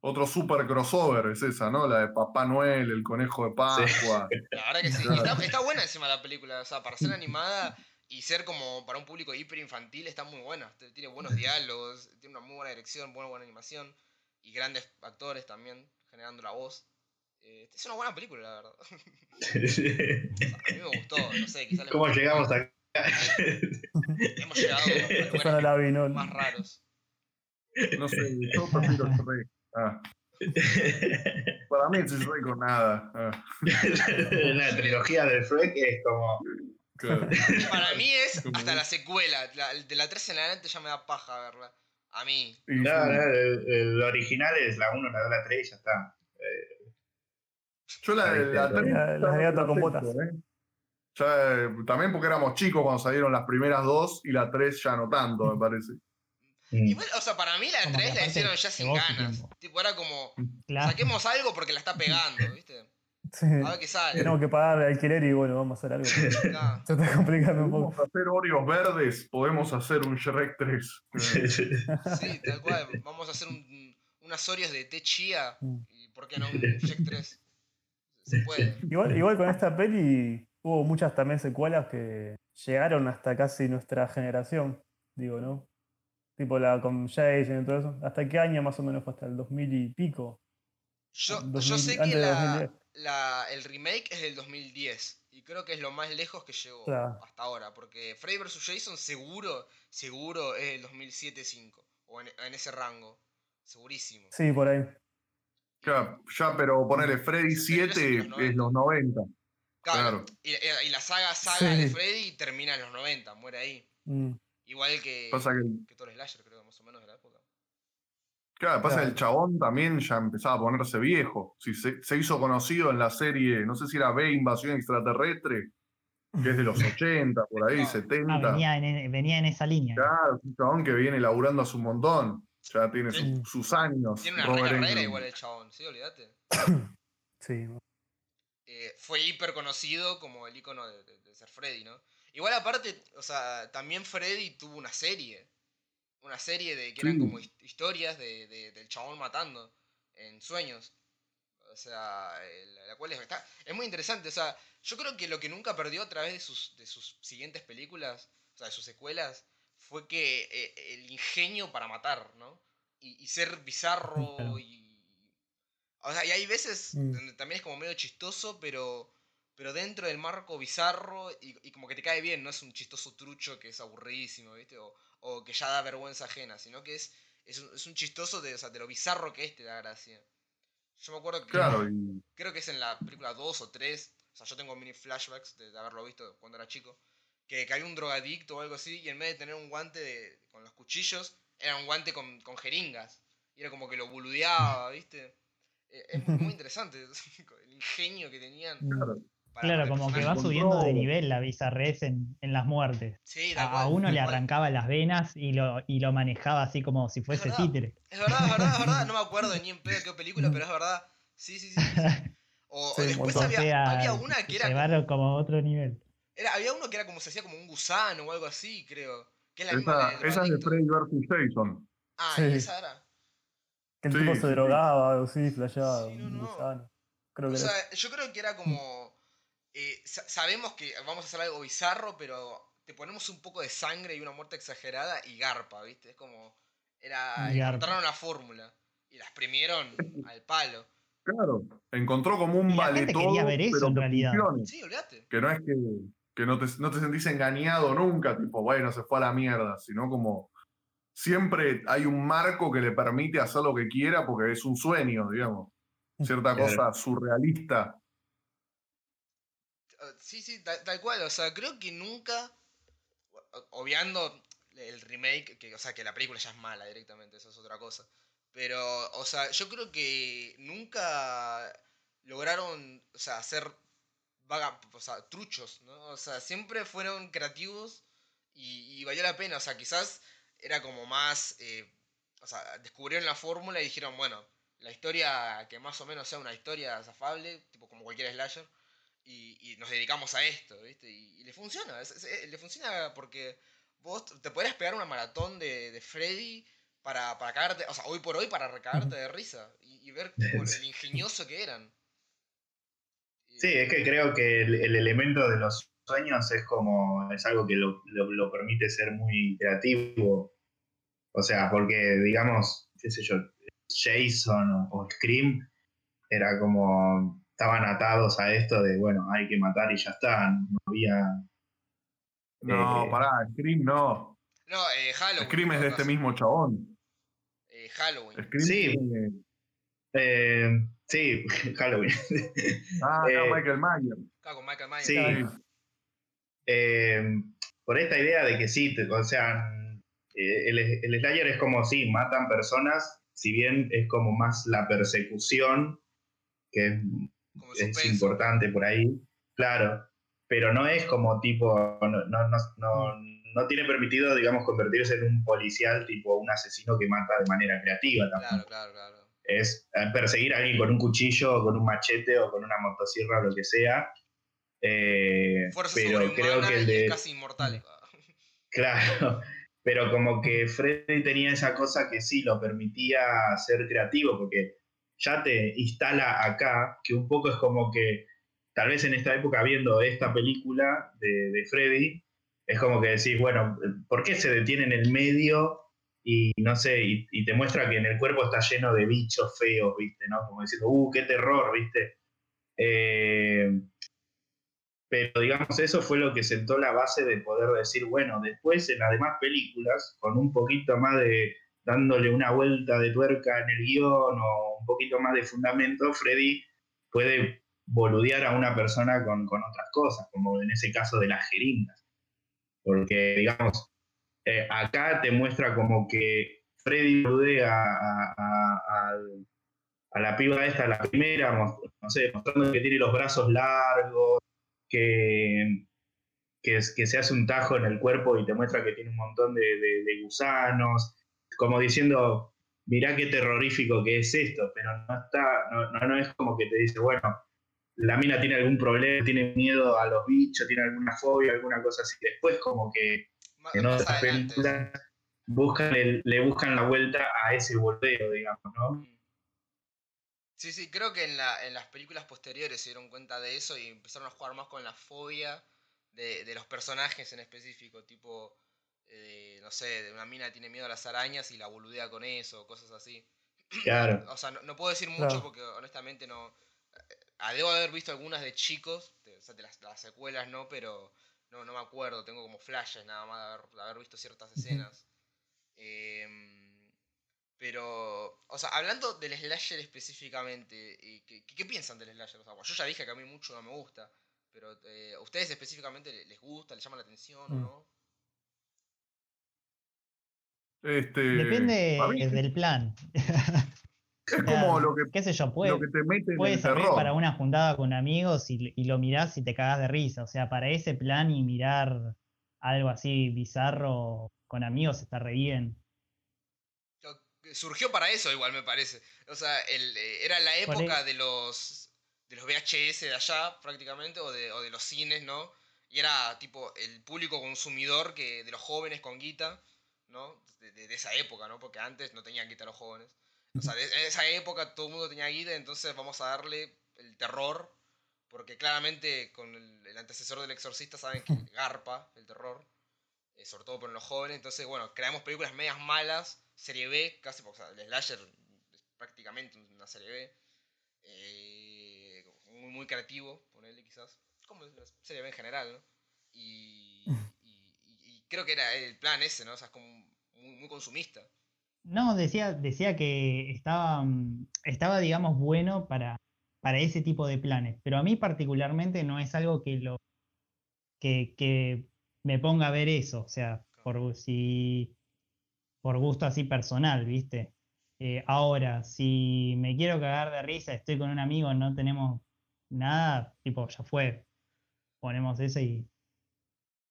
otro super crossover es esa, ¿no? La de Papá Noel, el conejo de Pascua. La verdad que sí. Claro. Está, está buena encima la película. O sea, para ser animada y ser como para un público hiper infantil, está muy buena. Tiene buenos diálogos, tiene una muy buena dirección, buena, buena animación. Y grandes actores también, generando la voz. Eh, es una buena película, la verdad. O sea, a mí me gustó, no sé, quizás ¿Cómo llegamos acá? Hemos llegado a Esa no lugares la vi, no. más raros. No sé, yo prefiero Shrek. Ah, Para mí es Shrek con nada. Ah, la trilogía de Shrek es como. Claro. Para mí es hasta la secuela. la- de la 3 en adelante ya me da paja verla. A mí. Y No, no, el, el original es la 1, la 2, la 3 y ya está. Eh, Yo la, la, tres La- la con botas. ¿eh? Ya, eh, también porque éramos chicos cuando salieron las primeras dos y la tres ya no tanto, me parece. mm. Igual, o sea, para mí la Como que 3 la hicieron ya sin ganas. Tipo, era como. Claro. Saquemos algo porque la está pegando, ¿viste? Sí. A ver qué sale. Tenemos que pagar alquiler y bueno, vamos a hacer algo. Se No. está complicando un poco. Podemos hacer Oreos verdes, podemos hacer un Shrek 3. Sí, tal cual. Vamos a hacer un, unas Oreos de té chía. Mm. ¿Y por qué no un Jack 3? Se puede. Igual, igual con esta peli hubo muchas también secuelas que llegaron hasta casi nuestra generación, digo, ¿no? Tipo la con Jason y todo eso. ¿Hasta qué año más o menos fue? Hasta el 2000 y pico. Yo, 2000 yo sé que antes de la, 2010. La- el remake es del 2010. Y creo que es lo más lejos que llegó Claro. hasta ahora. Porque Freddy vs. Jason seguro, seguro es el 2007-5. O en, en ese rango. Segurísimo. Sí, por ahí. Ya, ya, pero ponele Freddy Sí, pero eso 7 es los es los 90. Claro. Claro. Y, y la saga saga de. Freddy termina en los 90, muere ahí. Mm. Igual que, Pasa que, que Thor Slasher, creo, más o menos de la época. Claro, pasa que Claro. el chabón también ya empezaba a ponerse viejo. Si se, se hizo conocido en la serie, no sé si era B Invasión Extraterrestre, que es de los 80, por ahí, No. 70. Ah, venía, en, venía en esa línea. Claro, es un chabón que viene laburando hace un montón. Ya tiene Sí. sus- sus años. Tiene una re carrera igual el chabón, sí, olvídate. Sí. Eh, fue hiper conocido como el icono de, de- de ser Freddy, ¿no? Igual aparte, o sea, también Freddy tuvo una serie. Una serie de que eran como his- historias de, de- del chabón matando en sueños. O sea, la cual es, está- es muy interesante. O sea, yo creo que lo que nunca perdió a través de sus, de sus siguientes películas, o sea, de sus secuelas, fue que eh, el ingenio para matar, ¿no? Y, y ser bizarro Claro. y... O sea, y hay veces Mm. donde también es como medio chistoso, pero, pero dentro del marco bizarro y, y como que te cae bien, no es un chistoso trucho que es aburridísimo, ¿viste? O, o que ya da vergüenza ajena, sino que es, es, un, es un chistoso de, o sea, de lo bizarro que es, te da gracia. Yo me acuerdo que Claro, y creo que es en la película 2 o 3, o sea, yo tengo mini flashbacks de, haberlo visto cuando era chico, que, que había un drogadicto o algo así, y en vez de tener un guante de- con los cuchillos, era un guante con, con jeringas. Y era como que lo boludeaba, ¿viste? Eh, Es muy, muy interesante el ingenio que tenían. claro. Para- Claro, como que va subiendo de nivel la bizarrez en, en las muertes. Sí, A, a uno le arrancaba las venas y lo, y lo manejaba así como si fuese verdad. títere. Es verdad, es verdad, es verdad. No me acuerdo ni en pedo qué película, pero es verdad. Sí, sí, sí. O, Sí, después. O había, sea, había una que era, llevaron como a otro nivel. era- Había uno que era como se hacía como un gusano o algo así, creo. Que es la misma Esa, del esa es de. Freddy vs. Jason. Ah, Sí. y esa era. Que el Sí, tipo se drogaba, algo así, flasheado. Sí, no, un no. gusano. Creo O que era sea, yo creo que era como. Eh, sa- sabemos que vamos a hacer algo bizarro, pero te ponemos un poco de sangre y una muerte exagerada y garpa, ¿viste? Es como. Era. Y garpa. Encontraron la fórmula. Y la exprimieron al palo. Claro, encontró como un Y la vale gente todo, quería ver eso, pero en realidad. Sí, olvídate. Que no es que, que no, te, no te sentís engañado nunca, tipo, bueno, se fue a la mierda, sino como siempre hay un marco que le permite hacer lo que quiera porque es un sueño, digamos. Cierta Claro. cosa surrealista. Sí, sí, tal, cual. O sea, creo que nunca. Obviando el remake, que, o sea, que la película ya es mala directamente, eso es otra cosa. Pero, o sea, yo creo que nunca lograron, o sea, hacer vaga, o sea, truchos, ¿no? O sea, siempre fueron creativos y, y valió la pena. O sea, quizás era como más, eh, o sea, descubrieron la fórmula y dijeron, bueno, la historia que más o menos sea una historia zafable, tipo como cualquier slasher, y, y nos dedicamos a esto, ¿viste? Y, y le funciona, es- es- eh, le funciona porque vos te podrías pegar una maratón de, de Freddy para, para cagarte, o sea, hoy por hoy para recagarte de risa y, y ver tipo, el ingenioso que eran. Sí, es que creo que el, el elemento de los sueños es como, es algo que lo, lo- lo permite ser muy creativo. O sea, porque digamos, qué sé yo, Jason o, o Scream era como, estaban atados a esto de, bueno, hay que matar y ya está, no había... No, Eh, pará, Scream no. No, eh, Halloween. Scream es de este mismo chabón. Eh, Halloween. Scream Sí. Eh, sí, Halloween. Ah, no, Eh, Michael Myers. Claro, con Michael Myers. Sí. Eh, por esta idea de que sí, te- o sea, el, el Slayer es como sí, matan personas, si bien es como más la persecución, que es, Como es importante por ahí, claro, pero no es como tipo, no, no, no, no, tiene permitido, digamos, convertirse en un policial tipo un asesino que mata de manera creativa. Claro, claro, claro. es eh, perseguir a alguien con un cuchillo o con un machete o con una motosierra o lo que sea. Eh, pero creo que el de. casi inmortal. Claro, pero como que Freddy tenía esa cosa que sí lo permitía ser creativo, porque ya te instala acá, que un poco es como que, tal vez en esta época viendo esta película de, Freddy, es como que decís, bueno, ¿por qué se detiene en el medio? Y no sé, y, y te muestra que en el cuerpo está lleno de bichos feos, ¿viste? ¿no? Como diciendo, ¡uh, qué terror! ¿viste? Eh, pero digamos, eso fue lo que sentó la base de poder decir, bueno, después en las demás películas, con un poquito más de dándole una vuelta de tuerca en el guion o un poquito más de fundamento, Freddy puede boludear a una persona con, con otras cosas, como en ese caso de las jeringas. Porque, digamos, eh, acá te muestra como que Freddy boludea a, a- la piba esta, la primera, no sé, mostrando que tiene los brazos largos, que, que, se hace un tajo en el cuerpo y te muestra que tiene un montón de- de gusanos, como diciendo, mirá qué terrorífico que es esto, pero no está, no, no, no es como que te dice, bueno, la mina tiene algún problema, tiene miedo a los bichos, tiene alguna fobia, alguna cosa así. Después como que Ma- en más otras adelante, películas buscan el- le buscan la vuelta a ese bordeo, digamos, ¿no? Mm. Sí, sí, creo que en, la, en las películas posteriores se dieron cuenta de eso y empezaron a jugar más con la fobia de, de los personajes en específico, tipo, eh, no sé, de una mina tiene miedo a las arañas y la boludea con eso, cosas así. Claro. O sea, no, no puedo decir mucho porque honestamente no... eh, debo haber visto algunas de chicos, o sea, de las, las secuelas no, pero no, no me acuerdo, tengo como flashes nada más de haber, de haber visto ciertas escenas. Em, pero, o sea, hablando del slasher específicamente, ¿qué, qué- piensan del slasher? O sea, yo ya dije que a mí mucho no me gusta, pero eh, ¿a ustedes específicamente le- les gusta, les llama la atención o Mm. no? Este, Depende mí del plan. es como lo que, qué sé yo, puede, lo que te mete en puede el servir terror. para una juntada con amigos y, y lo mirás y te cagás de risa. O sea, para ese plan y mirar algo así bizarro con amigos está re bien. Surgió para eso igual me parece. O sea, el, eh, era la época ahí- de los de los VHS de allá prácticamente o de, o de los cines, ¿no? Y era tipo el público consumidor que de los jóvenes con guita, ¿no? De, de- de esa época, ¿no? Porque antes no tenían guita los jóvenes. O sea, de, en esa época todo el mundo tenía guita, entonces vamos a darle el terror, porque claramente con el, el antecesor del exorcista saben que garpa el terror, eh, sobre todo por los jóvenes, entonces bueno, creamos películas medias malas, serie B, casi, porque o sea, el slasher es prácticamente una serie B, eh, muy, muy creativo, ponerle quizás, como la serie B en general, ¿no? Y creo que era el plan ese, ¿no? O sea, es como muy, consumista. No, decía, decía que estaba, mm, estaba, digamos, bueno para, para ese tipo de planes, pero a mí particularmente no es algo que lo que, que me ponga a ver eso, o sea, por si por gusto así personal, ¿viste? Eh, ahora, si me quiero cagar de risa, estoy con un amigo, no tenemos nada, tipo, ya fue. Ponemos eso y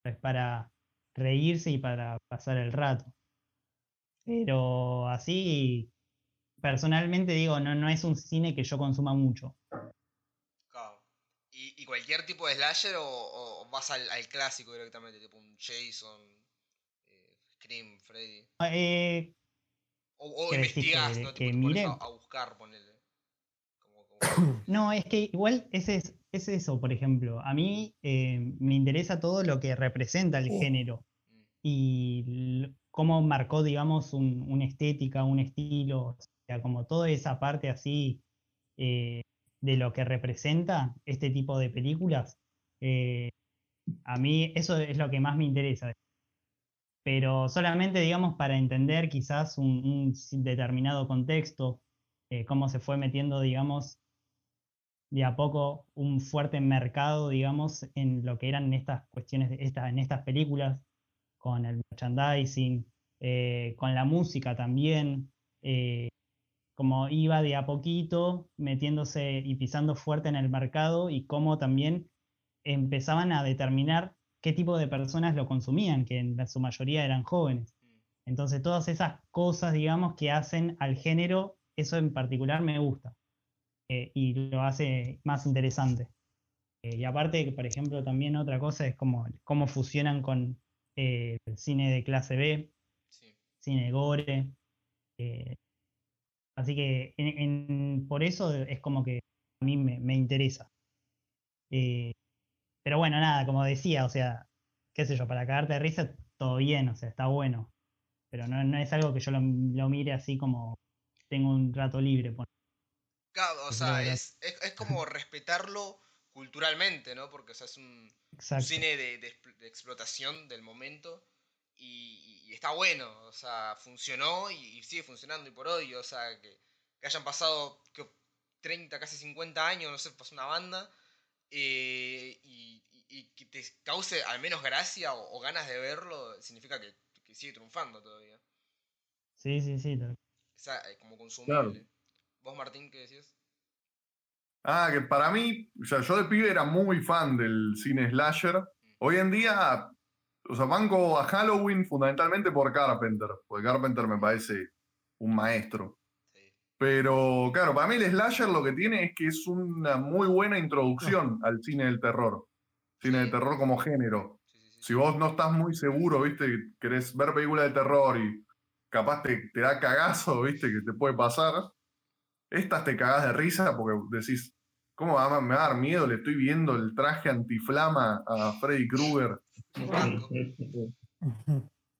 es para reírse y para pasar el rato. Pero así, personalmente digo, no, no es un cine que yo consuma mucho. Claro. ¿Y, y cualquier tipo de slasher o, o vas al, al clásico directamente, tipo un Jason, eh, Scream, Freddy? Eh, O, o ¿Qué decís, investigás, que- ¿no? que Tipo, te pones a, a buscar, ponele. Como, como- no, es que igual ese es, es eso, por ejemplo. A mí eh, me interesa todo lo que representa el género Mm. y cómo marcó, digamos, un- una estética, un estilo, o sea, como toda esa parte así eh, de lo que representa este tipo de películas. eh, a mí eso es lo que más me interesa. Pero solamente, digamos, para entender quizás un, determinado contexto cómo se fue metiendo, digamos, de a poco un fuerte mercado, digamos, en lo que eran estas cuestiones, de esta- en estas películas, con el merchandising, eh, con la música también, eh, como iba de a poquito metiéndose y pisando fuerte en el mercado y cómo también empezaban a determinar qué tipo de personas lo consumían, que en su mayoría eran jóvenes. Mm. Entonces todas esas cosas, digamos, que hacen al género, eso en particular me gusta eh, y lo hace más interesante. Eh, y aparte, por ejemplo, también otra cosa es como cómo fusionan con eh, el cine de clase B, Sí. cine gore. eh, así que en- en- por eso es como que a mí me, me interesa. Pero bueno, nada, como decía, o sea, qué sé yo, para cagarte de risa, todo bien, o sea, está bueno. Pero no, no es algo que yo lo, lo mire así como tengo un rato libre. pon- Claro, o Es sea, es, es, es como respetarlo culturalmente, ¿no? Porque o sea, es un, cine de, de expl- de explotación del momento y, y está bueno, o sea, funcionó y, y sigue funcionando y por hoy, o sea, que, que hayan pasado que 30, casi 50 años, no sé, pasó una banda eh, y, y- y que te cause al menos gracia o, o ganas de verlo, significa que, que sigue triunfando todavía. Sí, sí, sí. tal- O sea, como consumible. ¿Vos, Martín, qué decías? Ah, que para mí, o sea, yo de pibe era muy fan del cine slasher. Hoy en día, o sea, banco a Halloween fundamentalmente por Carpenter, porque Carpenter me parece un maestro. Sí. Pero claro, para mí el slasher lo que tiene es que es una muy buena introducción al cine del terror. Cine de Sí. terror como género. Sí. Si vos no estás muy seguro, viste, que querés ver películas de terror y capaz te, te da cagazo, viste, que te puede pasar, estas te cagás de risa porque decís, ¿cómo va- me va a dar miedo? Le estoy viendo el traje antiflama a Freddy Krueger.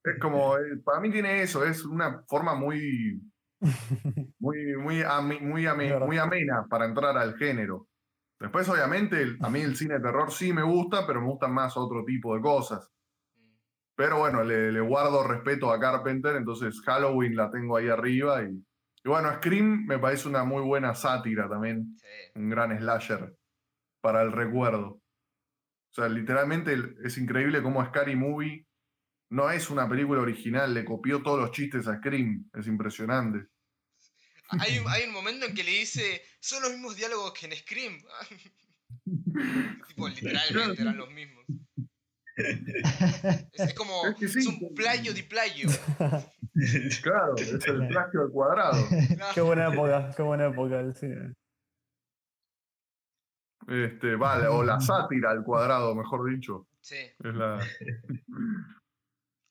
Es como, eh, para mí tiene eso, es una forma muy, muy, muy, ame- muy, ame- Claro. muy amena para entrar al género. Después, obviamente, a mí el cine de terror sí me gusta, pero me gustan más otro tipo de cosas. Pero bueno, le, le guardo respeto a Carpenter, entonces Halloween la tengo ahí arriba. Y, y bueno, Scream me parece una muy buena sátira también, Sí. un gran slasher para el recuerdo. O sea, literalmente es increíble cómo Scary Movie no es una película original, le copió todos los chistes a Scream, es impresionante. Hay, un- hay un momento en que le dice, son los mismos diálogos que en Scream. tipo, literalmente eran los mismos. Es, como, Es que sí. es un playo di playo. Claro, es el plagio al cuadrado. qué buena época, qué buena época del cine. Este, vale, o la sátira al cuadrado, mejor dicho. Sí. Es la...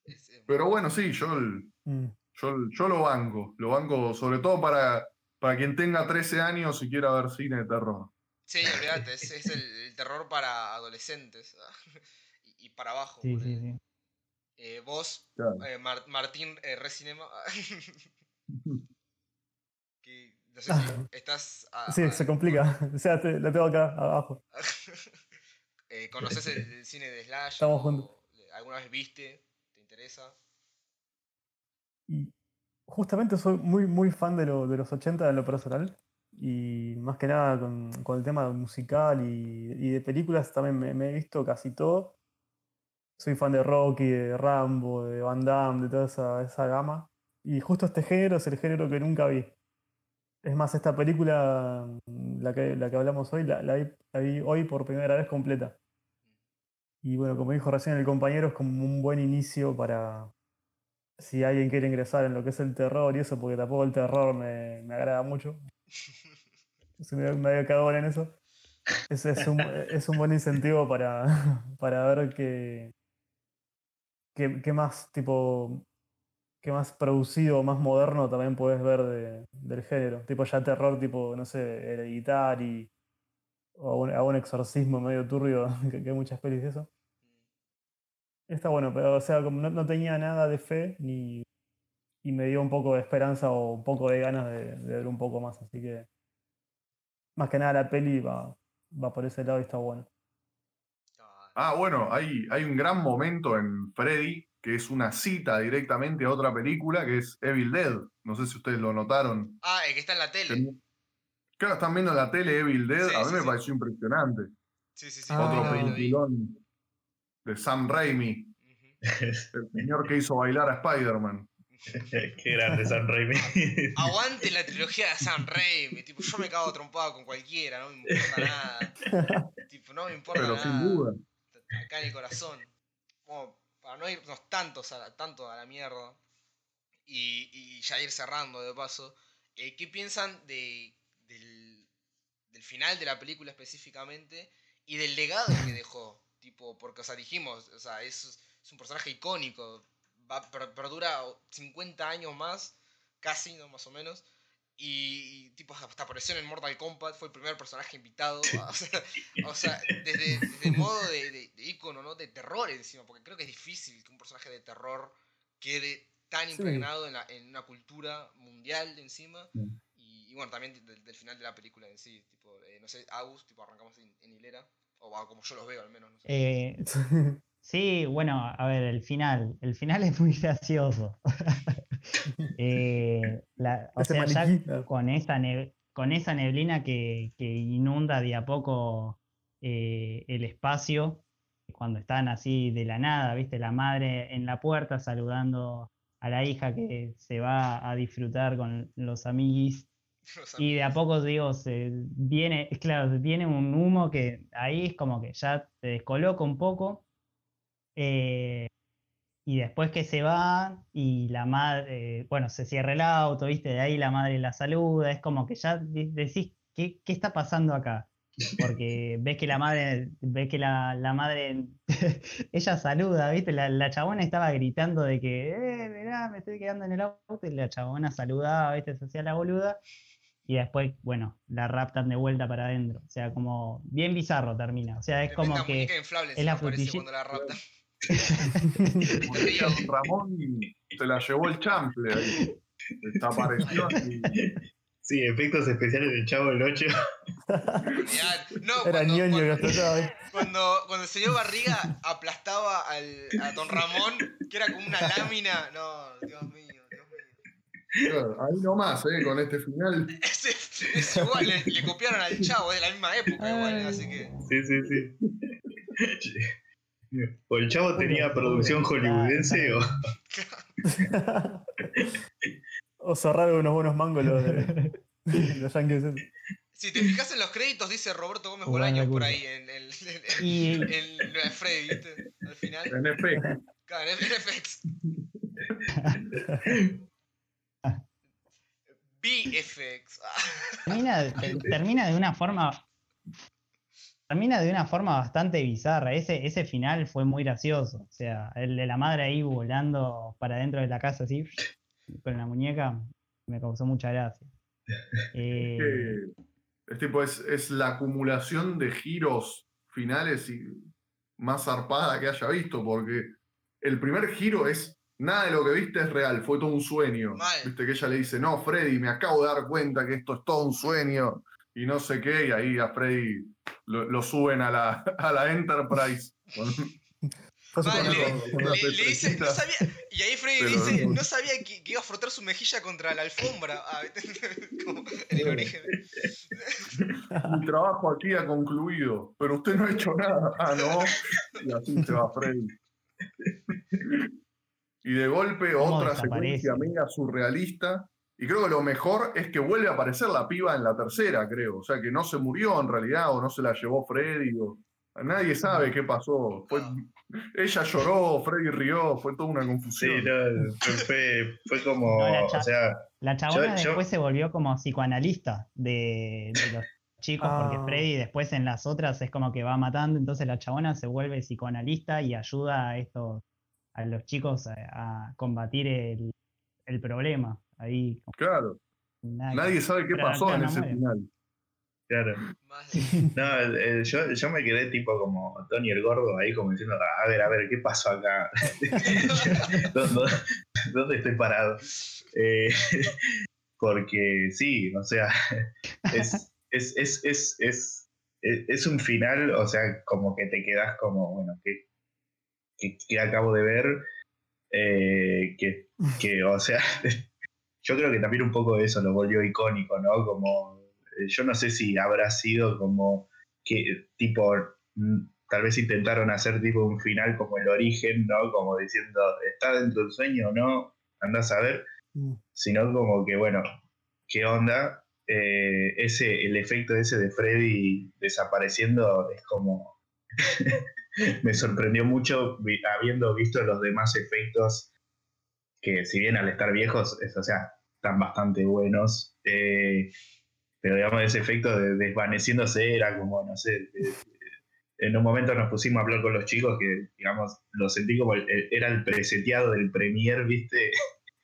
es- Pero bueno, sí, yo el- Mm. Yo, yo lo banco, lo banco sobre todo para, para quien tenga 13 años y quiera ver cine de terror. Sí, olvídate, es, es el, el terror para adolescentes. Para abajo. Sí, sí, sí. Eh, vos, Claro. eh, Mar- Martín eh, Recinema. que no sé si estás. a- Sí, a- se complica. O sea, te- la tengo acá abajo. eh, ¿Conoces el, el cine de Slash? Estamos juntos. ¿Alguna vez viste? ¿Te interesa? Y justamente soy muy, muy fan de, lo- de los 80 en lo personal. Y más que nada con, con el tema musical y, y de películas también me, me he visto casi todo. Soy fan de Rocky, de Rambo, de Van Damme, de toda esa, esa gama. Y justo este género es el género que nunca vi. Es más, esta película, mm, la que, la que hablamos hoy, la, la vi, la vi hoy por primera vez completa. Y bueno, como dijo recién el compañero, es como un buen inicio para, si alguien quiere ingresar en lo que es el terror y eso, porque tampoco el terror me, me agrada mucho. Soy medio, medio cagón en eso. Ese es un, es un buen incentivo para, para ver qué, qué, qué más tipo qué más producido, más moderno también puedes ver de- del género. Tipo ya terror, tipo, no sé, Hereditary o un, a un exorcismo medio turbio, que, hay muchas pelis de eso. Está bueno, pero o sea, como no, no tenía nada de fe ni, y me dio un poco de esperanza o un poco de ganas de, de ver un poco más. Así que más que nada la peli va, va por ese lado y está bueno. Ah, bueno, hay, hay un gran momento en Freddy que es una cita directamente a otra película que es Evil Dead. No sé si ustedes lo notaron. Ah, el que está en la tele. Claro, están viendo en la tele Evil Dead. Sí, a mí sí, me sí. pareció impresionante. Sí, sí, sí. Ah, Otro peliculón de Sam Raimi, el señor que hizo bailar a Spider-Man. Qué grande San Raimi. Aguante la trilogía de Sam Raimi. Tipo, yo me cago trompado con cualquiera, no me importa nada. tipo, no me importa Pero nada. sin duda. Acá en el corazón. Como, para no irnos tantos a la- tanto a la mierda. Y, y ya ir cerrando de paso. eh, ¿Qué piensan de, del, del final de la película específicamente? Y del legado que dejó. Tipo, porque, o sea, dijimos, o sea, es, es un personaje icónico. Va, per- perdura 50 años más, casi, ¿no? Más o menos. Y, y, tipo, hasta apareció en Mortal Kombat, fue el primer personaje invitado. O sea, o sea, desde, desde el modo de, de, de ícono, ¿no? De terror encima, porque creo que es difícil que un personaje de terror quede tan Sí. impregnado en, la- en una cultura mundial encima. Mm. Y, y bueno, también del, del final de la película en sí. Tipo, eh, no sé, Agus, tipo, arrancamos en, en hilera. O como yo los veo al menos, no sé. Eh, sí, bueno, a ver, el final. El final es muy gracioso. Eh, la- o Ese sea, ya maniquí, con esa, neb- con esa neblina que, que inunda de a poco eh, el espacio, cuando están así de la nada, ¿viste? La madre en la puerta saludando a la hija que se va a disfrutar con los amiguis. Los Y de a poco, digo, se viene, es claro, viene un humo que ahí es como que ya te descoloca un poco. eh, y después que se va y la madre, bueno, se cierra el auto, ¿viste? De ahí la madre la saluda, es como que ya de- decís, ¿qué, qué está pasando acá? Porque ves que la madre, ves que la, la madre, ella saluda, ¿viste? La, la chabona estaba gritando de que, eh, mirá, me estoy quedando en el auto, y la chabona saludaba, ¿viste? Se hacía la boluda y después, bueno, la raptan de vuelta para adentro. O sea, como bien bizarro termina. O sea, es como que es la frutillita. cuando la raptan. Decía don Ramón se la llevó el chample ahí. Desapareció y Sí, efectos especiales del Chavo del 8. Olvidate. No, Era cuando, ñoño que cuando, ahí. cuando, cuando el señor Barriga aplastaba al, a Don Ramón, que era como una lámina. No, Dios mío, Dios mío. claro, ahí nomás, eh, con este final. Es, es igual, le, le copiaron al chavo, es de la misma época igual, así que. Sí, sí, sí. O el Chavo tenía producción hollywoodense o. o cerrar unos buenos mangos los de los yankees. Si te fijas en los créditos, dice Roberto Gómez Bolaños por ahí, en el. En, Y en- en lo de Freddy, ¿viste? Al final. En efecto. Claro, en FX. BFX. Termina, te- termina de una forma. Termina de una forma bastante bizarra. Ese, ese final fue muy gracioso. O sea, el de la madre ahí volando para dentro de la casa así, con la muñeca, me causó mucha gracia. Eh, que es tipo, es, es la acumulación de giros finales y más zarpada que haya visto, porque el primer giro es nada de lo que viste es real, fue todo un sueño. Mal. Viste que ella le dice, no, Freddy, me acabo de dar cuenta que esto es todo un sueño y no sé qué, y ahí a Freddy lo, lo suben a la, a la Enterprise. con- Fue su Mal, primer- con le, una le- le dice, no pestrecita. sabía. Y ahí Freddy Pero dice, no. sabía que, que iba a frotar su mejilla contra la alfombra. Ah. Como en el origen. Mi trabajo aquí ha concluido, pero usted no ha hecho nada. Ah, no. Y así se va Freddy. Y de golpe ¿Cómo otra secuencia mega surrealista. Y creo que lo mejor es que vuelve a aparecer la piba en la tercera, creo. O sea, que no se murió en realidad o no se la llevó Freddy. O... Nadie sabe qué pasó. Fue... Ella lloró, Freddy rió, fue toda una Sí, confusión. no, fue, fue, como. No, la cha- o sea, La chabona Yo- yo- después se volvió como psicoanalista de, de los chicos, porque Ah. Freddy después en las otras es como que va matando, entonces la chabona se vuelve psicoanalista y ayuda a estos, a los chicos a, a combatir el, el problema. Ahí Claro, nada nadie sabe qué pasó en ese muere. final. claro. No, eh, yo, yo me quedé tipo como Tony el Gordo ahí como diciendo, a ver, a ver, ¿qué pasó acá? ¿Dónde, dónde estoy parado? Eh, porque sí, o sea, es, es, es, es, es, es- es un final, o sea, como que te quedas como, bueno, ¿qué, qué, qué acabo de ver? Eh, que, que, o sea, yo creo que también un poco de eso lo volvió icónico, ¿no? Como, eh, yo no sé si habrá sido como que tipo, mm, tal vez intentaron hacer tipo un final como el origen, ¿no? Como diciendo, ¿está dentro del sueño o no? Andás a ver. Mm. Sino como que, bueno, ¿qué onda? Eh, ese, el efecto ese de Freddy desapareciendo es como. me sorprendió mucho habiendo visto los demás efectos que, si bien al estar viejos, es, o sea, están bastante buenos. eh, pero digamos, ese efecto de desvaneciéndose era como, no sé. en un momento nos pusimos a hablar con los chicos que, digamos, lo sentí como era el preseteado del premier, ¿viste?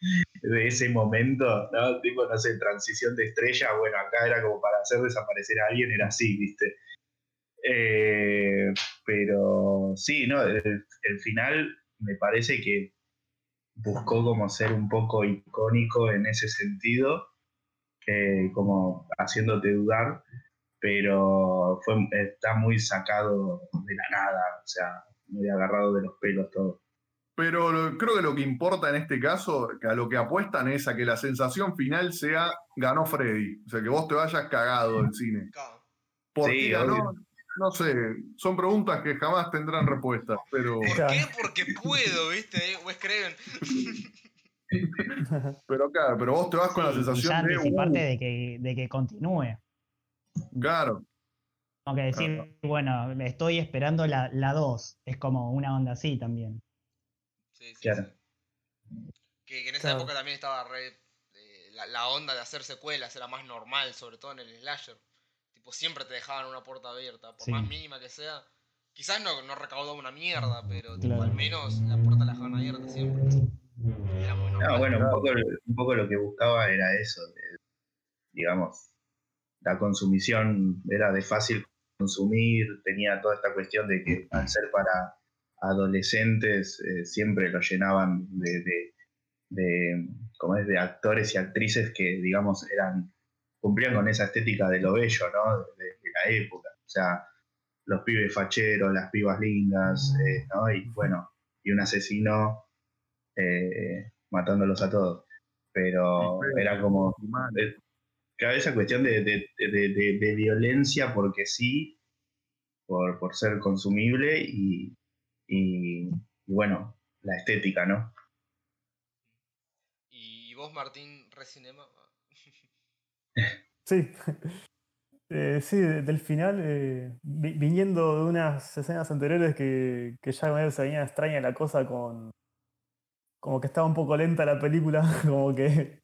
de ese momento, ¿no? Tipo, no sé, transición de estrella, bueno, acá era como para hacer desaparecer a alguien, era así, ¿viste? Eh, pero sí, ¿no? El final me parece que buscó como ser un poco icónico en ese sentido, eh, como haciéndote dudar, pero fue, está muy sacado de la nada, o sea, muy agarrado de los pelos todo. Pero lo- creo que lo que importa en este caso, que a lo que apuestan es a que la sensación final sea ganó Freddy. O sea, que vos te vayas cagado del cine. ¿Por Sí, qué ganó? obvio. No sé, son preguntas que jamás tendrán respuesta, pero, ¿Por qué? Porque puedo, ¿viste? Wes Craven. pero claro, pero vos te vas con la Sí, sensación ya de, uh, de que, de que continúe. claro, Como que decir, Claro. bueno, estoy esperando la 2. es como una onda así también. Sí, sí, Claro. sí. Que, que en esa Claro. época también estaba re. eh, la, la onda de hacer secuelas era más normal, sobre todo en el slasher. Tipo, siempre te dejaban una puerta abierta, por Sí. más mínima que sea. Quizás no, no recaudaba una mierda, pero tipo, al menos la puerta la dejaban abierta siempre. Era muy normal. No, bueno, un poco, un poco lo que buscaba era eso, de, digamos, la consumición era de fácil consumir, tenía toda esta cuestión de que al ser para adolescentes eh, siempre lo llenaban de, de, de, como es, de actores y actrices que, digamos, eran cumplían con esa estética de lo bello, ¿no? De, de la época. O sea, los pibes facheros, las pibas lindas, eh, ¿no? Y bueno, y un asesino eh, matándolos a todos. Pero era como eh, claro, esa cuestión de, de- de- de- de violencia porque sí, por, por ser consumible y, y- y bueno, la estética, ¿no? Y vos, Martín, Recinema. Sí. Eh, sí, de- del final, eh, vi- viniendo de unas escenas anteriores que, que ya medio se venía extraña la cosa con. Como que estaba un poco lenta la película, como que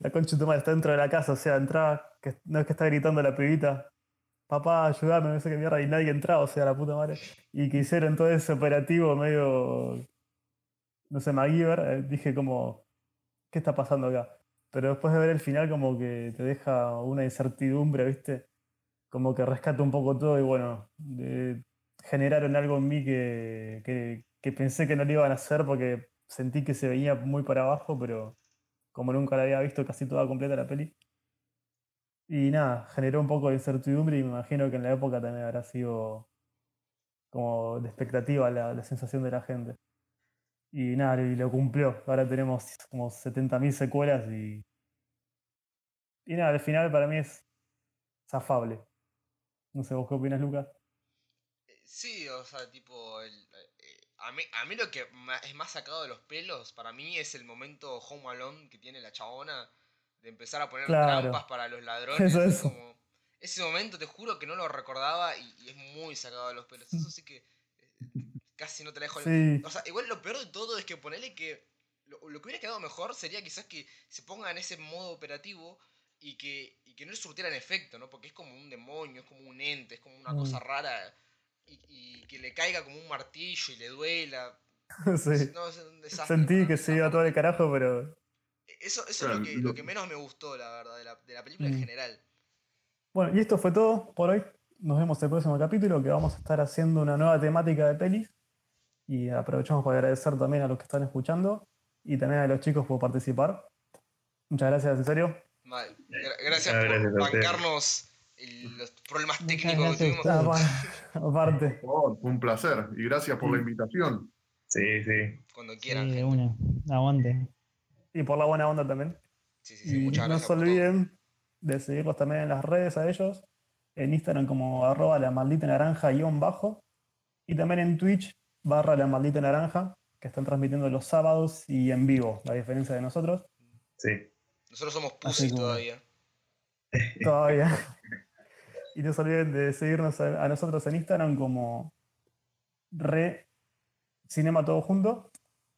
la concha de está dentro de la casa, o sea, entraba, no es que está gritando la pibita, papá, ayúdame, no sé qué mierda, y nadie entraba, o sea, la puta madre. Y que hicieron todo ese operativo medio. No sé, MacGyver, eh, dije como, ¿qué está pasando acá? Pero después de ver el final como que te deja una incertidumbre, ¿viste? Como que rescata un poco todo y bueno, generaron algo en mí que, que, que pensé que no lo iban a hacer porque sentí que se venía muy para abajo, pero como nunca la había visto casi toda completa la peli. Y nada, generó un poco de incertidumbre y me imagino que en la época también habrá sido como de expectativa la, la sensación de la gente. Y nada, y lo cumplió. Ahora tenemos como 70.000 secuelas y. Y nada, al final para mí es zafable. No sé, ¿vos qué opinas, Lucas? Eh, Sí, o sea, tipo, el, eh, a, mí, a mí lo que es más sacado de los pelos, para mí es el momento Home Alone que tiene la chabona de empezar a poner Claro. trampas para los ladrones. Eso, es eso. como- ese momento te juro que no lo recordaba y, y es muy sacado de los pelos. Eso sí que casi no te la dejo. Sí. O sea, igual lo peor de todo es que ponerle que lo, lo que hubiera quedado mejor sería quizás que se ponga en ese modo operativo y que, y que no le surtieran efecto, ¿no? Porque es como un demonio, es como un ente, es como una Mm. cosa rara y, y que le caiga como un martillo y le duela. sí. No, es un desastre Sentí que se iba todo el carajo, pero. Eso, eso es lo que, lo- lo que menos me gustó, la verdad, de la, de la película en Mm. general. Bueno, y esto fue todo por hoy. Nos vemos en el próximo capítulo que vamos a estar haciendo una nueva temática de pelis. Y aprovechamos para agradecer también a los que están escuchando y también a los chicos por participar. Muchas gracias, en serio. Mal. Gra- Gracias por bancarnos el- los problemas técnicos que tuvimos. Ah, aparte. Un placer y gracias por la invitación. Sí, sí. Cuando quieran. Sí, una. Aguante. Y por la buena onda también. Sí, sí, sí. Y Muchas no gracias. se olviden de seguirlos también en las redes a ellos. En Instagram como arroba la maldita naranja guion bajo. Y también en Twitch barra la maldita naranja, que están transmitiendo los sábados y en vivo, la diferencia de nosotros. Sí. Nosotros somos como- todavía. Todavía. y no se olviden de seguirnos a, a nosotros en Instagram como re cinema todo junto.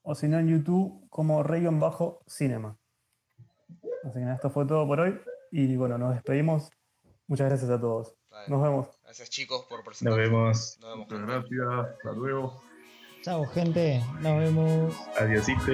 O si no en YouTube como re guion bajo cinema. Así que nada, esto fue todo por hoy. Y bueno, nos despedimos. Muchas gracias a todos. Nos vemos. Gracias chicos por Nos presentarse. vemos. Nos vemos. Muchas gracias. Hasta luego. Chao, gente. Nos vemos. Adiosito.